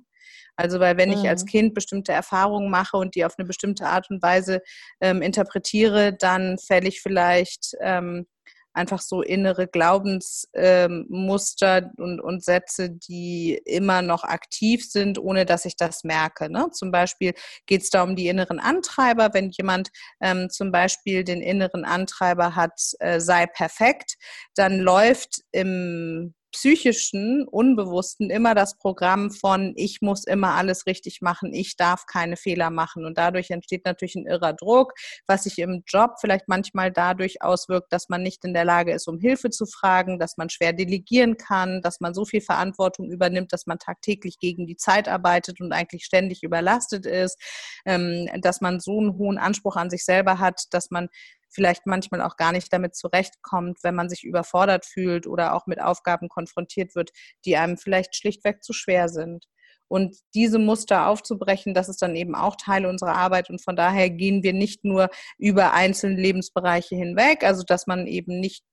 Also weil wenn ich als mhm. Kind bestimmte Erfahrungen mache und die auf eine bestimmte Art und Weise ähm, interpretiere, dann fälle ich vielleicht ähm, einfach so innere Glaubensmuster ähm, und, und Sätze, die immer noch aktiv sind, ohne dass ich das merke. Ne? Zum Beispiel geht es da um die inneren Antreiber. Wenn jemand ähm, zum Beispiel den inneren Antreiber hat, äh, sei perfekt, dann läuft im psychischen, unbewussten immer das Programm von, ich muss immer alles richtig machen, ich darf keine Fehler machen. Und dadurch entsteht natürlich ein irrer Druck, was sich im Job vielleicht manchmal dadurch auswirkt, dass man nicht in der Lage ist, um Hilfe zu fragen, dass man schwer delegieren kann, dass man so viel Verantwortung übernimmt, dass man tagtäglich gegen die Zeit arbeitet und eigentlich ständig überlastet ist, ähm, dass man so einen hohen Anspruch an sich selber hat, dass man vielleicht manchmal auch gar nicht damit zurechtkommt, wenn man sich überfordert fühlt oder auch mit Aufgaben konfrontiert wird, die einem vielleicht schlichtweg zu schwer sind. Und diese Muster aufzubrechen, das ist dann eben auch Teil unserer Arbeit. Und von daher gehen wir nicht nur über einzelne Lebensbereiche hinweg, also dass man eben nicht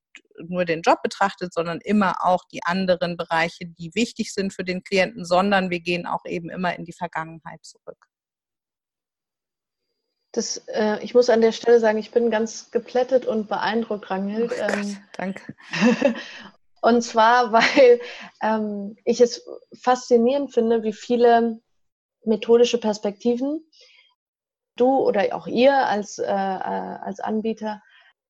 nur den Job betrachtet, sondern immer auch die anderen Bereiche, die wichtig sind für den Klienten, sondern wir gehen auch eben immer in die Vergangenheit zurück. Das, äh, ich muss an der Stelle sagen, ich bin ganz geplättet und beeindruckt, Ranghild. Oh ähm, danke. und zwar, weil ähm, ich es faszinierend finde, wie viele methodische Perspektiven du oder auch ihr als, äh, äh als Anbieter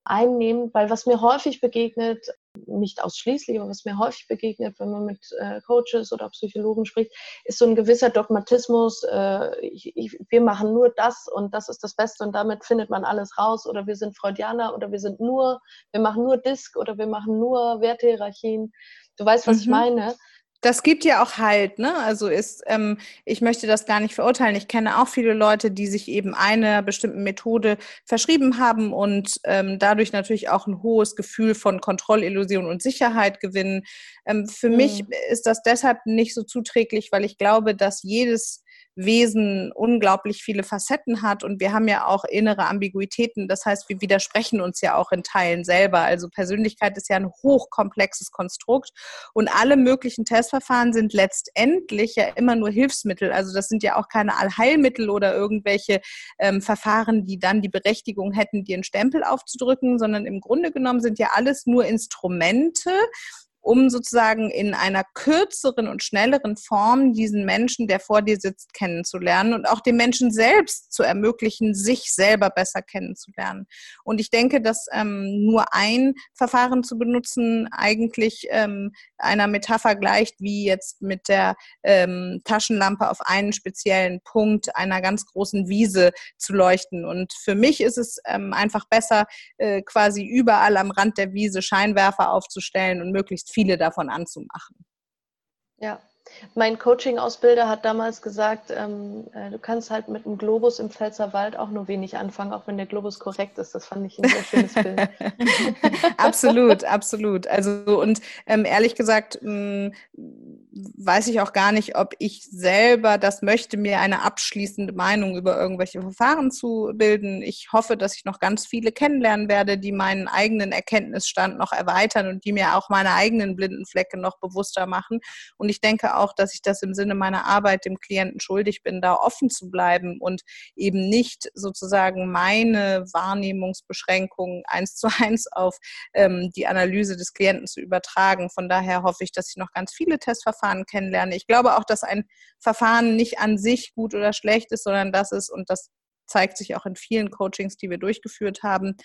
einnehmen, weil was mir häufig begegnet, nicht ausschließlich, aber was mir häufig begegnet, wenn man mit äh, Coaches oder Psychologen spricht, ist so ein gewisser Dogmatismus, äh, ich, ich, wir machen nur das und das ist das Beste und damit findet man alles raus oder wir sind Freudianer oder wir sind nur, wir machen nur Disk oder wir machen nur Wertehierarchien. Du weißt, was mhm. ich meine das gibt ja auch halt, ne? Also ist, ähm, ich möchte das gar nicht verurteilen. Ich kenne auch viele Leute, die sich eben einer bestimmten Methode verschrieben haben und ähm, dadurch natürlich auch ein hohes Gefühl von Kontrollillusion und Sicherheit gewinnen. Ähm, für mhm. mich ist das deshalb nicht so zuträglich, weil ich glaube, dass jedes Wesen unglaublich viele Facetten hat und wir haben ja auch innere Ambiguitäten. Das heißt, wir widersprechen uns ja auch in Teilen selber. Also Persönlichkeit ist ja ein hochkomplexes Konstrukt und alle möglichen Testverfahren sind letztendlich ja immer nur Hilfsmittel. Also das sind ja auch keine Allheilmittel oder irgendwelche ähm, Verfahren, die dann die Berechtigung hätten, dir einen Stempel aufzudrücken, sondern im Grunde genommen sind ja alles nur Instrumente, um sozusagen in einer kürzeren und schnelleren Form diesen Menschen, der vor dir sitzt, kennenzulernen und auch dem Menschen selbst zu ermöglichen, sich selber besser kennenzulernen. Und ich denke, dass ähm, nur ein Verfahren zu benutzen eigentlich ähm, einer Metapher gleicht, wie jetzt mit der ähm, Taschenlampe auf einen speziellen Punkt einer ganz großen Wiese zu leuchten. Und für mich ist es ähm, einfach besser, äh, quasi überall am Rand der Wiese Scheinwerfer aufzustellen und möglichst viele davon anzumachen. Ja, mein Coaching-Ausbilder hat damals gesagt, ähm, äh, du kannst halt mit einem Globus im Pfälzerwald auch nur wenig anfangen, auch wenn der Globus korrekt ist. Das fand ich ein sehr schönes Bild. absolut, absolut. Also und ähm, ehrlich gesagt mh, mm, weiß ich auch gar nicht, ob ich selber das möchte, mir eine abschließende Meinung über irgendwelche Verfahren zu bilden. Ich hoffe, dass ich noch ganz viele kennenlernen werde, die meinen eigenen Erkenntnisstand noch erweitern und die mir auch meine eigenen blinden Flecke noch bewusster machen. Und ich denke auch, dass ich das im Sinne meiner Arbeit dem Klienten schuldig bin, da offen zu bleiben und eben nicht sozusagen meine Wahrnehmungsbeschränkungen eins zu eins auf ähm, die Analyse des Klienten zu übertragen. Von daher hoffe ich, dass ich noch ganz viele Testverfahren kennenlerne. Ich glaube auch, dass ein Verfahren nicht an sich gut oder schlecht ist, sondern dass es, und das zeigt sich auch in vielen Coachings, die wir durchgeführt haben,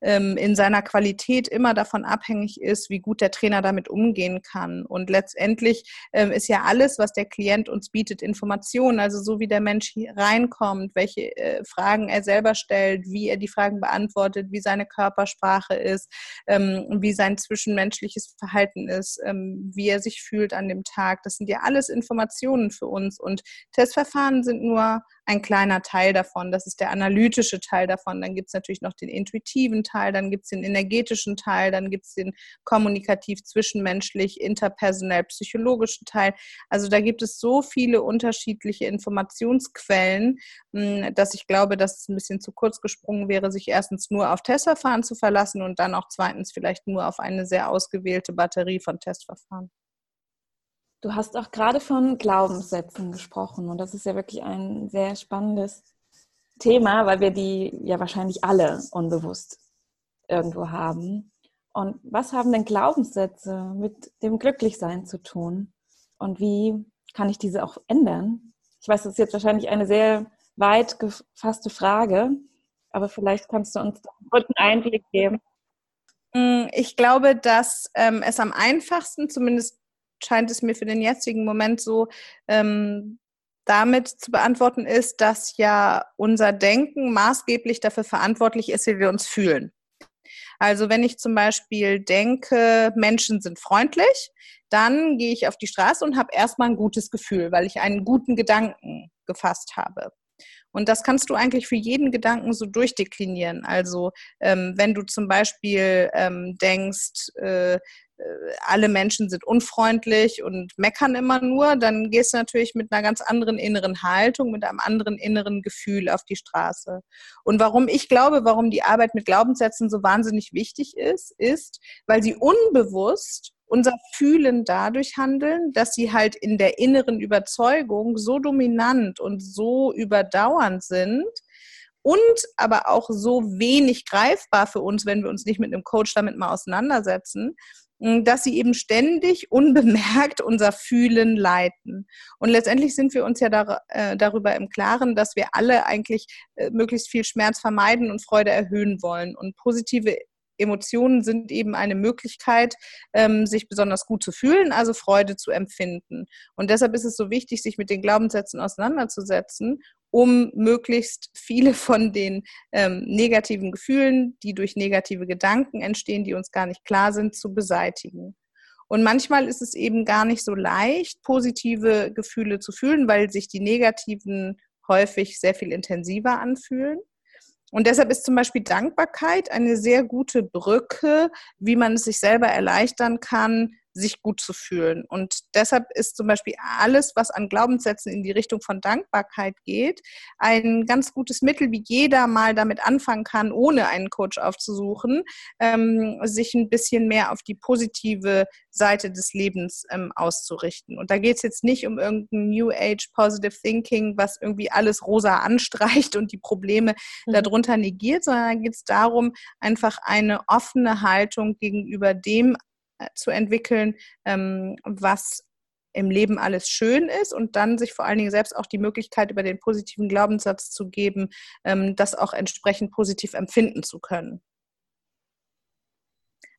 ähm, in seiner Qualität immer davon abhängig ist, wie gut der Trainer damit umgehen kann. Und letztendlich ähm, ist ja alles, was der Klient uns bietet, Information. Also so wie der Mensch reinkommt, welche äh, Fragen er selber stellt, wie er die Fragen beantwortet, wie seine Körpersprache ist, ähm, wie sein zwischenmenschliches Verhalten ist, wie er sich fühlt an dem Tag. Das sind ja alles Informationen für uns. Und Testverfahren sind nur ein kleiner Teil davon. Das ist der analytische Teil davon. Dann gibt es natürlich noch den intuitiven Teil, dann gibt es den energetischen Teil, dann gibt es den kommunikativ zwischenmenschlich, interpersonell psychologischen Teil. Also da gibt es so viele unterschiedliche Informationsquellen, hm, dass ich glaube, dass es ein bisschen zu kurz gesprungen wäre, sich erstens nur auf Testverfahren zu verlassen und dann auch zweitens vielleicht nur auf eine sehr ausgewählte Batterie von Testverfahren. Du hast auch gerade von Glaubenssätzen gesprochen und das ist ja wirklich ein sehr spannendes Thema, weil wir die ja wahrscheinlich alle unbewusst irgendwo haben. Und was haben denn Glaubenssätze mit dem Glücklichsein zu tun? Und wie kann ich diese auch ändern? Ich weiß, das ist jetzt wahrscheinlich eine sehr weit gefasste Frage, aber vielleicht kannst du uns einen kurzen Einblick geben. Mm, ich glaube, dass ähm, es am einfachsten, zumindest scheint es mir für den jetzigen Moment so, ähm, damit zu beantworten ist, dass ja unser Denken maßgeblich dafür verantwortlich ist, wie wir uns fühlen. Also wenn ich zum Beispiel denke, Menschen sind freundlich, dann gehe ich auf die Straße und habe erstmal ein gutes Gefühl, weil ich einen guten Gedanken gefasst habe. Und das kannst du eigentlich für jeden Gedanken so durchdeklinieren. Also ähm, wenn du zum Beispiel ähm, denkst, äh, alle Menschen sind unfreundlich und meckern immer nur, dann gehst du natürlich mit einer ganz anderen inneren Haltung, mit einem anderen inneren Gefühl auf die Straße. Und warum ich glaube, warum die Arbeit mit Glaubenssätzen so wahnsinnig wichtig ist, ist, weil sie unbewusst unser Fühlen dadurch handeln, dass sie halt in der inneren Überzeugung so dominant und so überdauernd sind, und aber auch so wenig greifbar für uns, wenn wir uns nicht mit einem Coach damit mal auseinandersetzen, dass sie eben ständig unbemerkt unser Fühlen leiten. Und letztendlich sind wir uns ja dar äh, darüber im Klaren, dass wir alle eigentlich äh, möglichst viel Schmerz vermeiden und Freude erhöhen wollen. Und positive Emotionen sind eben eine Möglichkeit, ähm, sich besonders gut zu fühlen, also Freude zu empfinden. Und deshalb ist es so wichtig, sich mit den Glaubenssätzen auseinanderzusetzen um möglichst viele von den ähm, negativen Gefühlen, die durch negative Gedanken entstehen, die uns gar nicht klar sind, zu beseitigen. Und manchmal ist es eben gar nicht so leicht, positive Gefühle zu fühlen, weil sich die negativen häufig sehr viel intensiver anfühlen. Und deshalb ist zum Beispiel Dankbarkeit eine sehr gute Brücke, wie man es sich selber erleichtern kann, sich gut zu fühlen. Und deshalb ist zum Beispiel alles, was an Glaubenssätzen in die Richtung von Dankbarkeit geht, ein ganz gutes Mittel, wie jeder mal damit anfangen kann, ohne einen Coach aufzusuchen, ähm, sich ein bisschen mehr auf die positive Seite des Lebens ähm, auszurichten. Und da geht es jetzt nicht um irgendein New Age Positive Thinking, was irgendwie alles rosa anstreicht und die Probleme mhm. darunter negiert, sondern da geht es darum, einfach eine offene Haltung gegenüber dem zu entwickeln, ähm, was im Leben alles schön ist und dann sich vor allen Dingen selbst auch die Möglichkeit über den positiven Glaubenssatz zu geben, ähm, das auch entsprechend positiv empfinden zu können.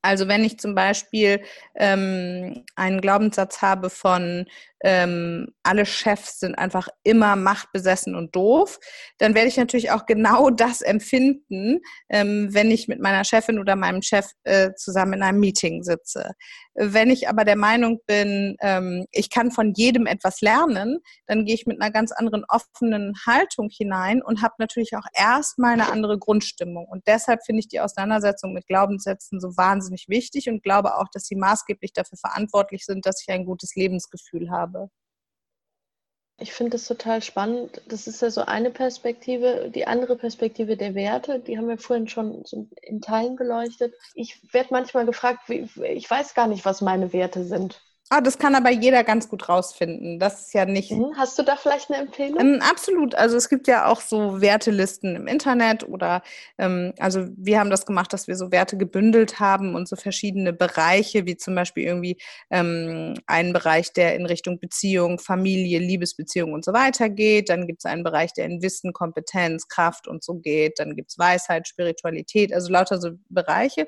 Also wenn ich zum Beispiel ähm, einen Glaubenssatz habe von ähm, alle Chefs sind einfach immer machtbesessen und doof, dann werde ich natürlich auch genau das empfinden, ähm, wenn ich mit meiner Chefin oder meinem Chef äh, zusammen in einem Meeting sitze. Wenn ich aber der Meinung bin, ähm, ich kann von jedem etwas lernen, dann gehe ich mit einer ganz anderen offenen Haltung hinein und habe natürlich auch erstmal eine andere Grundstimmung. Und deshalb finde ich die Auseinandersetzung mit Glaubenssätzen so wahnsinnig wichtig und glaube auch, dass sie maßgeblich dafür verantwortlich sind, dass ich ein gutes Lebensgefühl habe habe. Ich finde das total spannend. Das ist ja so eine Perspektive. Die andere Perspektive der Werte, die haben wir vorhin schon in Teilen beleuchtet. Ich werde manchmal gefragt, ich weiß gar nicht, was meine Werte sind. Ah, das kann aber jeder ganz gut rausfinden. Das ist ja nicht. Mhm. Hast du da vielleicht eine Empfehlung? Ähm, absolut. Also es gibt ja auch so Wertelisten im Internet oder ähm, also wir haben das gemacht, dass wir so Werte gebündelt haben und so verschiedene Bereiche, wie zum Beispiel irgendwie ähm, einen Bereich, der in Richtung Beziehung, Familie, Liebesbeziehung und so weiter geht. Dann gibt es einen Bereich, der in Wissen, Kompetenz, Kraft und so geht. Dann gibt es Weisheit, Spiritualität, also lauter so Bereiche.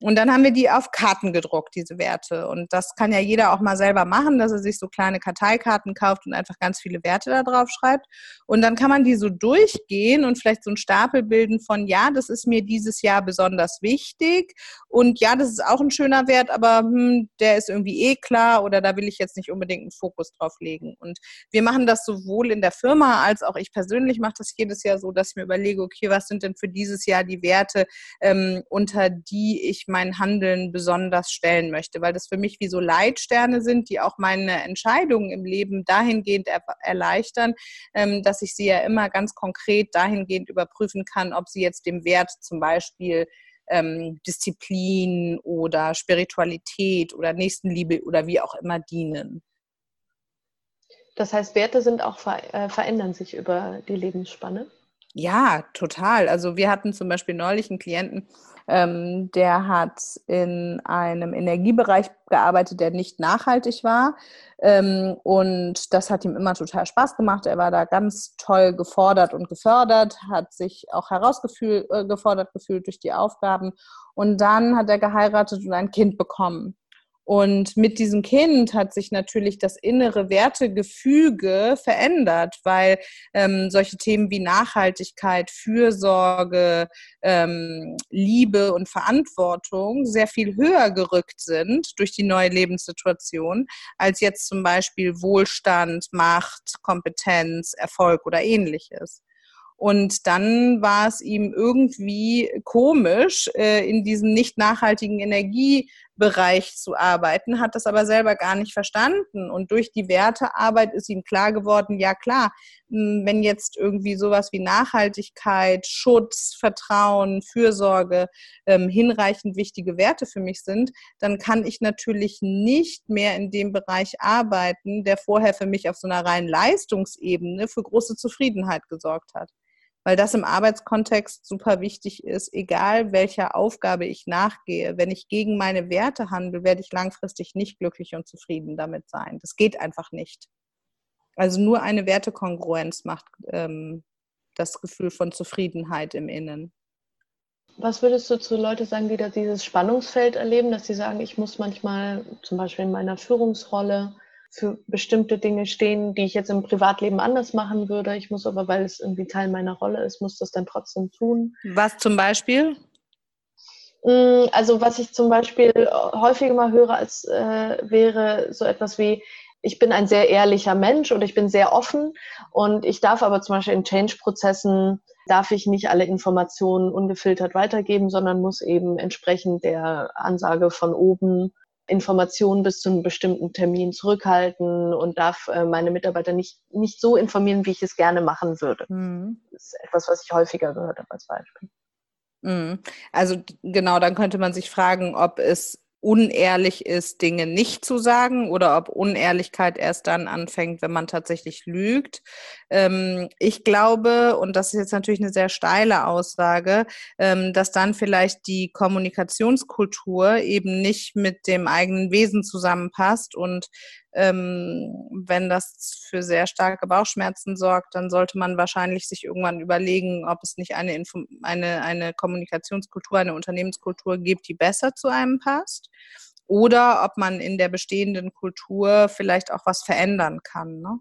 Und dann haben wir die auf Karten gedruckt, diese Werte. Und das kann ja jeder auch mal selber machen, dass er sich so kleine Karteikarten kauft und einfach ganz viele Werte da drauf schreibt. Und dann kann man die so durchgehen und vielleicht so einen Stapel bilden von, ja, das ist mir dieses Jahr besonders wichtig. Und ja, das ist auch ein schöner Wert, aber hm, der ist irgendwie eh klar oder da will ich jetzt nicht unbedingt einen Fokus drauf legen. Und wir machen das sowohl in der Firma als auch ich persönlich mache das jedes Jahr so, dass ich mir überlege, okay, was sind denn für dieses Jahr die Werte, ähm, unter die ich mein Handeln besonders stellen möchte, weil das für mich wie so Leitsterne sind, die auch meine Entscheidungen im Leben dahingehend er erleichtern, ähm, dass ich sie ja immer ganz konkret dahingehend überprüfen kann, ob sie jetzt dem Wert zum Beispiel ähm, Disziplin oder Spiritualität oder Nächstenliebe oder wie auch immer dienen. Das heißt, Werte sind auch äh, verändern sich über die Lebensspanne? Ja, total. Also wir hatten zum Beispiel neulich einen Klienten, Ähm, der hat in einem Energiebereich gearbeitet, der nicht nachhaltig war. Ähm, und das hat ihm immer total Spaß gemacht. Er war da ganz toll gefordert und gefördert, hat sich auch herausgefordert äh, gefühlt durch die Aufgaben. Und dann hat er geheiratet und ein Kind bekommen. Und mit diesem Kind hat sich natürlich das innere Wertegefüge verändert, weil ähm, solche Themen wie Nachhaltigkeit, Fürsorge, ähm, Liebe und Verantwortung sehr viel höher gerückt sind durch die neue Lebenssituation, als jetzt zum Beispiel Wohlstand, Macht, Kompetenz, Erfolg oder ähnliches. Und dann war es ihm irgendwie komisch, äh, in diesem nicht nachhaltigen Energiebereich zu arbeiten, hat das aber selber gar nicht verstanden. Und durch die Wertearbeit ist ihm klar geworden, ja klar, wenn jetzt irgendwie sowas wie Nachhaltigkeit, Schutz, Vertrauen, Fürsorge ähm, hinreichend wichtige Werte für mich sind, dann kann ich natürlich nicht mehr in dem Bereich arbeiten, der vorher für mich auf so einer reinen Leistungsebene für große Zufriedenheit gesorgt hat weil das im Arbeitskontext super wichtig ist, egal welcher Aufgabe ich nachgehe. Wenn ich gegen meine Werte handle, werde ich langfristig nicht glücklich und zufrieden damit sein. Das geht einfach nicht. Also nur eine Wertekongruenz macht ähm, das Gefühl von Zufriedenheit im Innen. Was würdest du zu Leuten sagen, die da dieses Spannungsfeld erleben, dass sie sagen, ich muss manchmal zum Beispiel in meiner Führungsrolle für bestimmte Dinge stehen, die ich jetzt im Privatleben anders machen würde. Ich muss aber, weil es irgendwie Teil meiner Rolle ist, muss das dann trotzdem tun. Was zum Beispiel? Mm, also was ich zum Beispiel häufiger mal höre, als äh, wäre so etwas wie, ich bin ein sehr ehrlicher Mensch und ich bin sehr offen und ich darf aber zum Beispiel in Change-Prozessen, darf ich nicht alle Informationen ungefiltert weitergeben, sondern muss eben entsprechend der Ansage von oben Informationen bis zu einem bestimmten Termin zurückhalten und darf äh, meine Mitarbeiter nicht, nicht so informieren, wie ich es gerne machen würde. Mhm. Das ist etwas, was ich häufiger gehört habe als Beispiel. Mhm. Also genau, dann könnte man sich fragen, ob es unehrlich ist, Dinge nicht zu sagen oder ob Unehrlichkeit erst dann anfängt, wenn man tatsächlich lügt. Ähm, ich glaube, und das ist jetzt natürlich eine sehr steile Aussage, ähm, dass dann vielleicht die Kommunikationskultur eben nicht mit dem eigenen Wesen zusammenpasst und ähm, wenn das für sehr starke Bauchschmerzen sorgt, dann sollte man wahrscheinlich sich irgendwann überlegen, ob es nicht eine, Info eine, eine Kommunikationskultur, eine Unternehmenskultur gibt, die besser zu einem passt. Oder ob man in der bestehenden Kultur vielleicht auch was verändern kann. Ne?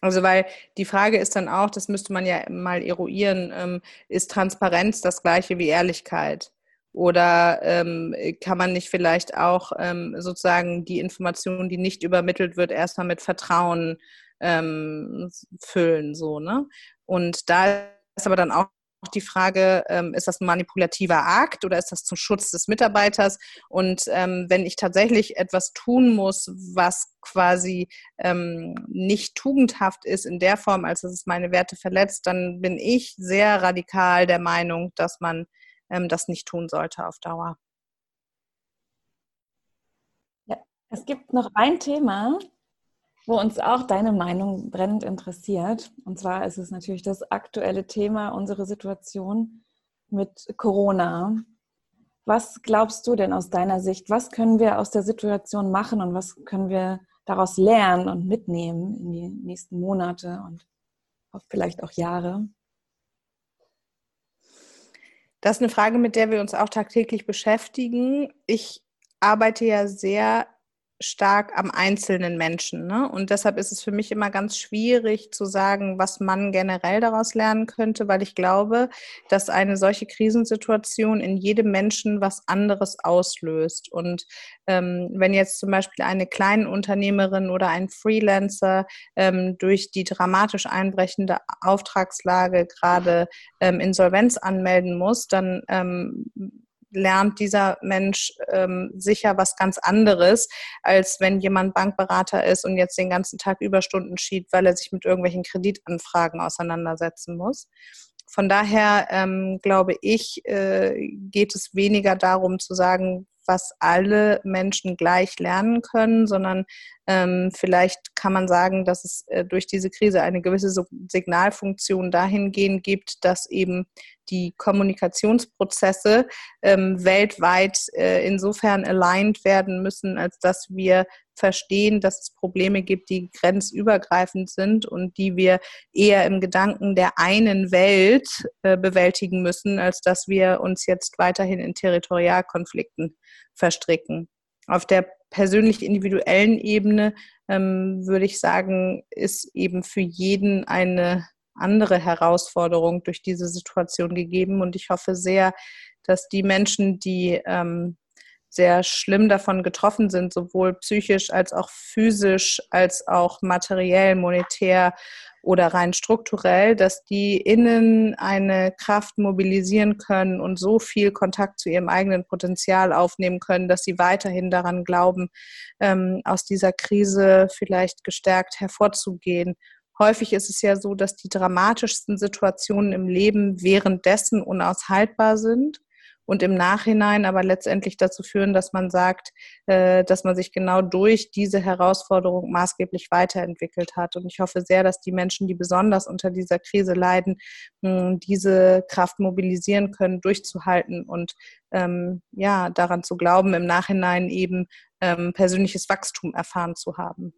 Also weil die Frage ist dann auch, das müsste man ja mal eruieren, ähm, ist Transparenz das gleiche wie Ehrlichkeit? Oder ähm, kann man nicht vielleicht auch ähm, sozusagen die Information, die nicht übermittelt wird, erstmal mit Vertrauen ähm, füllen, so, ne? Und da ist aber dann auch die Frage, ähm, ist das ein manipulativer Akt oder ist das zum Schutz des Mitarbeiters? Und ähm, wenn ich tatsächlich etwas tun muss, was quasi ähm, nicht tugendhaft ist in der Form, als dass es meine Werte verletzt, dann bin ich sehr radikal der Meinung, dass man ähm, das nicht tun sollte auf Dauer. Ja, es gibt noch ein Thema, wo uns auch deine Meinung brennend interessiert. Und zwar ist es natürlich das aktuelle Thema, unsere Situation mit Corona. Was glaubst du denn aus deiner Sicht? Was können wir aus der Situation machen und was können wir daraus lernen und mitnehmen in die nächsten Monate und vielleicht auch Jahre? Das ist eine Frage, mit der wir uns auch tagtäglich beschäftigen. Ich arbeite ja sehr stark am einzelnen Menschen. Ne? Und deshalb ist es für mich immer ganz schwierig zu sagen, was man generell daraus lernen könnte, weil ich glaube, dass eine solche Krisensituation in jedem Menschen was anderes auslöst. Und ähm, wenn jetzt zum Beispiel eine kleine Unternehmerin oder ein Freelancer ähm, durch die dramatisch einbrechende Auftragslage gerade ähm, Insolvenz anmelden muss, dann ähm, lernt dieser Mensch ähm, sicher was ganz anderes, als wenn jemand Bankberater ist und jetzt den ganzen Tag Überstunden schiebt, weil er sich mit irgendwelchen Kreditanfragen auseinandersetzen muss. Von daher ähm, glaube ich, äh, geht es weniger darum zu sagen, was alle Menschen gleich lernen können, sondern ähm, vielleicht kann man sagen, dass es äh, durch diese Krise eine gewisse Signalfunktion dahingehend gibt, dass eben die Kommunikationsprozesse ähm, weltweit äh, insofern aligned werden müssen, als dass wir verstehen, dass es Probleme gibt, die grenzübergreifend sind und die wir eher im Gedanken der einen Welt äh, bewältigen müssen, als dass wir uns jetzt weiterhin in Territorialkonflikten verstricken. Auf der persönlich individuellen Ebene ähm, würde ich sagen, ist eben für jeden eine andere Herausforderung durch diese Situation gegeben. Und ich hoffe sehr, dass die Menschen, die ähm, sehr schlimm davon getroffen sind, sowohl psychisch als auch physisch, als auch materiell, monetär oder rein strukturell, dass die innen eine Kraft mobilisieren können und so viel Kontakt zu ihrem eigenen Potenzial aufnehmen können, dass sie weiterhin daran glauben, ähm, aus dieser Krise vielleicht gestärkt hervorzugehen. Häufig ist es ja so, dass die dramatischsten Situationen im Leben währenddessen unaushaltbar sind und im Nachhinein aber letztendlich dazu führen, dass man sagt, äh, dass man sich genau durch diese Herausforderung maßgeblich weiterentwickelt hat. Und ich hoffe sehr, dass die Menschen, die besonders unter dieser Krise leiden, diese Kraft mobilisieren können, durchzuhalten und ähm, ja, daran zu glauben, im Nachhinein eben ähm, persönliches Wachstum erfahren zu haben.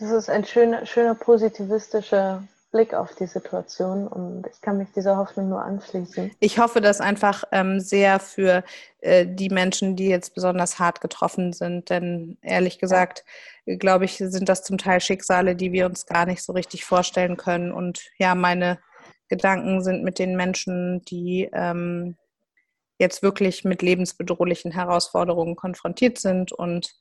Das ist ein schöner, schöner positivistischer Blick auf die Situation und ich kann mich dieser Hoffnung nur anschließen. Ich hoffe das einfach ähm, sehr für äh, die Menschen, die jetzt besonders hart getroffen sind, denn ehrlich gesagt, ja. glaube ich, sind das zum Teil Schicksale, die wir uns gar nicht so richtig vorstellen können. Und ja, meine Gedanken sind mit den Menschen, die ähm, jetzt wirklich mit lebensbedrohlichen Herausforderungen konfrontiert sind und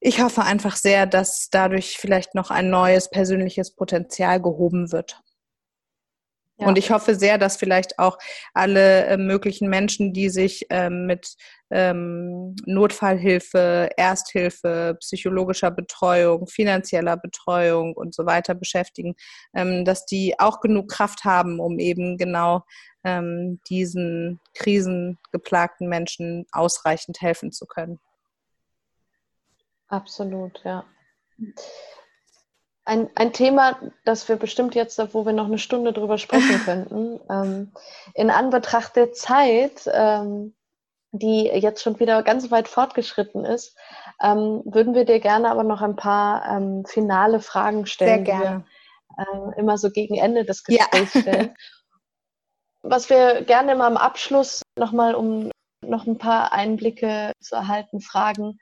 ich hoffe einfach sehr, dass dadurch vielleicht noch ein neues persönliches Potenzial gehoben wird. Ja. Und ich hoffe sehr, dass vielleicht auch alle äh, möglichen Menschen, die sich ähm, mit ähm, Notfallhilfe, Ersthilfe, psychologischer Betreuung, finanzieller Betreuung und so weiter beschäftigen, ähm, dass die auch genug Kraft haben, um eben genau ähm, diesen krisengeplagten Menschen ausreichend helfen zu können. Absolut, ja. Ein, ein Thema, das wir bestimmt jetzt, wo wir noch eine Stunde drüber sprechen könnten, ähm, in Anbetracht der Zeit, ähm, die jetzt schon wieder ganz weit fortgeschritten ist, ähm, würden wir dir gerne aber noch ein paar ähm, finale Fragen stellen, Sehr gerne. die wir äh, immer so gegen Ende des Gesprächs ja. stellen. Was wir gerne immer am Abschluss nochmal, um noch ein paar Einblicke zu erhalten, fragen,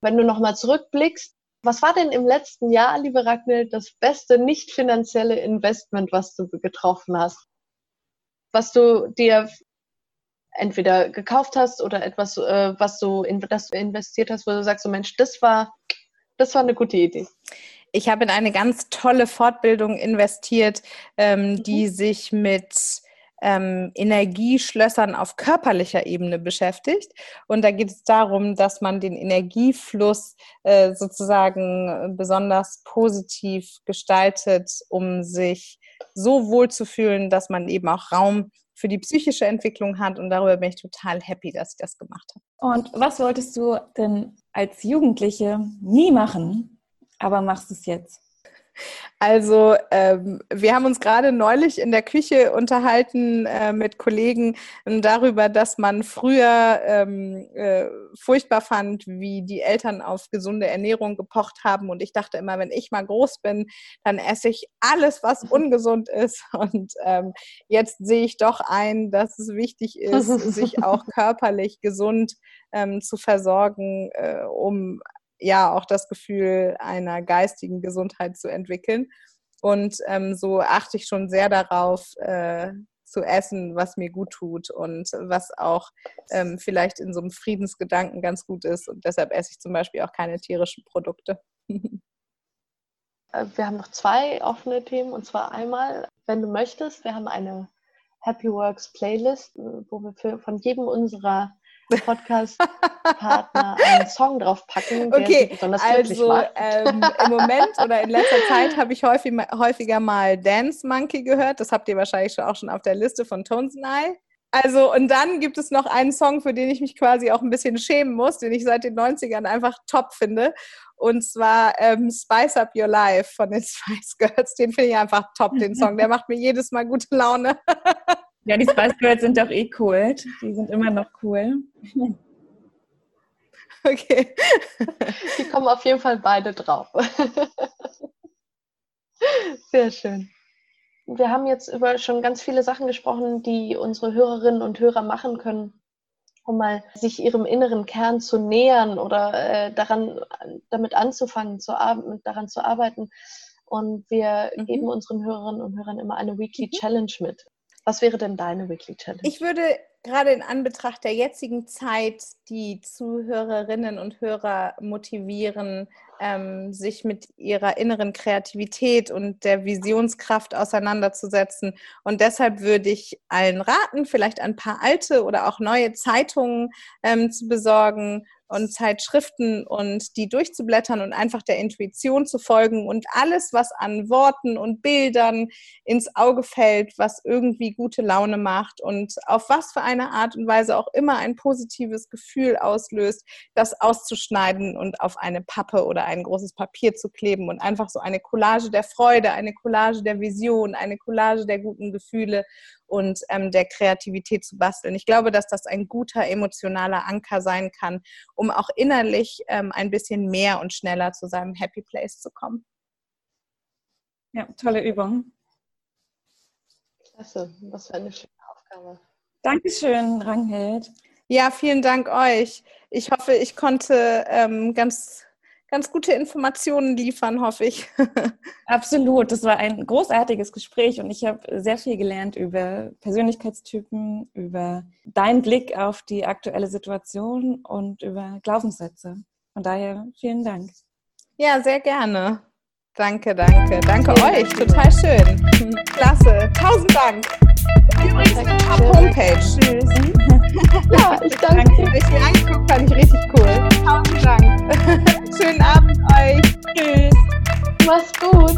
wenn du nochmal zurückblickst, was war denn im letzten Jahr, liebe Ragnhild, das beste nicht finanzielle Investment, was du getroffen hast? Was du dir entweder gekauft hast oder etwas, äh, was du in das du investiert hast, wo du sagst, so Mensch, das war, das war eine gute Idee. Ich habe in eine ganz tolle Fortbildung investiert, ähm, mhm. die sich mit ähm, Energieschlössern auf körperlicher Ebene beschäftigt. Und da geht es darum, dass man den Energiefluss äh, sozusagen besonders positiv gestaltet, um sich so wohl zu fühlen, dass man eben auch Raum für die psychische Entwicklung hat. Und darüber bin ich total happy, dass ich das gemacht habe. Und was wolltest du denn als Jugendliche nie machen, aber machst es jetzt? Also ähm, wir haben uns gerade neulich in der Küche unterhalten äh, mit Kollegen ähm, darüber, dass man früher ähm, äh, furchtbar fand, wie die Eltern auf gesunde Ernährung gepocht haben. Und ich dachte immer, wenn ich mal groß bin, dann esse ich alles, was ungesund ist. Und ähm, jetzt sehe ich doch ein, dass es wichtig ist, sich auch körperlich gesund ähm, zu versorgen, äh, um ja auch das Gefühl einer geistigen Gesundheit zu entwickeln. Und ähm, so achte ich schon sehr darauf, äh, zu essen, was mir gut tut und was auch ähm, vielleicht in so einem Friedensgedanken ganz gut ist. Und deshalb esse ich zum Beispiel auch keine tierischen Produkte. Äh, wir haben noch zwei offene Themen und zwar einmal, wenn du möchtest, wir haben eine Happy Works Playlist, äh, wo wir für, von jedem unserer Podcast-Partner einen Song draufpacken, der okay, besonders also, macht. Ähm, im Moment oder in letzter Zeit habe ich häufig, häufiger mal Dance Monkey gehört. Das habt ihr wahrscheinlich auch schon auf der Liste von Tones and I. Also, und dann gibt es noch einen Song, für den ich mich quasi auch ein bisschen schämen muss, den ich seit den 90ern einfach top finde. Und zwar ähm, Spice Up Your Life von den Spice Girls. Den finde ich einfach top, den Song. Der macht mir jedes Mal gute Laune. ja, die Spice Girls sind doch eh cool. Die sind immer noch cool. Okay. Die kommen auf jeden Fall beide drauf. Sehr schön. Wir haben jetzt über schon ganz viele Sachen gesprochen, die unsere Hörerinnen und Hörer machen können, um mal sich ihrem inneren Kern zu nähern oder äh, daran, damit anzufangen, zu daran zu arbeiten. Und wir mhm. geben unseren Hörerinnen und Hörern immer eine Weekly mhm. Challenge mit. Was wäre denn deine Weekly Challenge? Ich würde gerade in Anbetracht der jetzigen Zeit die Zuhörerinnen und Hörer motivieren, ähm, sich mit ihrer inneren Kreativität und der Visionskraft auseinanderzusetzen. Und deshalb würde ich allen raten, vielleicht ein paar alte oder auch neue Zeitungen ähm, zu besorgen und Zeitschriften und die durchzublättern und einfach der Intuition zu folgen und alles, was an Worten und Bildern ins Auge fällt, was irgendwie gute Laune macht und auf was für eine Art und Weise auch immer ein positives Gefühl auslöst, das auszuschneiden und auf eine Pappe oder ein großes Papier zu kleben und einfach so eine Collage der Freude, eine Collage der Vision, eine Collage der guten Gefühle und ähm, der Kreativität zu basteln. Ich glaube, dass das ein guter emotionaler Anker sein kann, um auch innerlich ähm, ein bisschen mehr und schneller zu seinem Happy Place zu kommen. Ja, tolle Übung. Klasse, was für eine schöne Aufgabe. Dankeschön, Ranghild. Ja, vielen Dank euch. Ich hoffe, ich konnte ähm, ganz ganz gute Informationen liefern, hoffe ich. Absolut, das war ein großartiges Gespräch und ich habe sehr viel gelernt über Persönlichkeitstypen, über deinen Blick auf die aktuelle Situation und über Glaubenssätze. Von daher vielen Dank. Ja, sehr gerne. Danke, danke. Danke vielen euch. Dank. Total schön. Klasse. Tausend Dank. Übrigens eine Top-Homepage. Tschüss. Ja, ich danke. dir. Ich mir angeguckt, fand ich richtig cool. Tausend Dank. Schönen Abend euch. Tschüss. Mach's gut.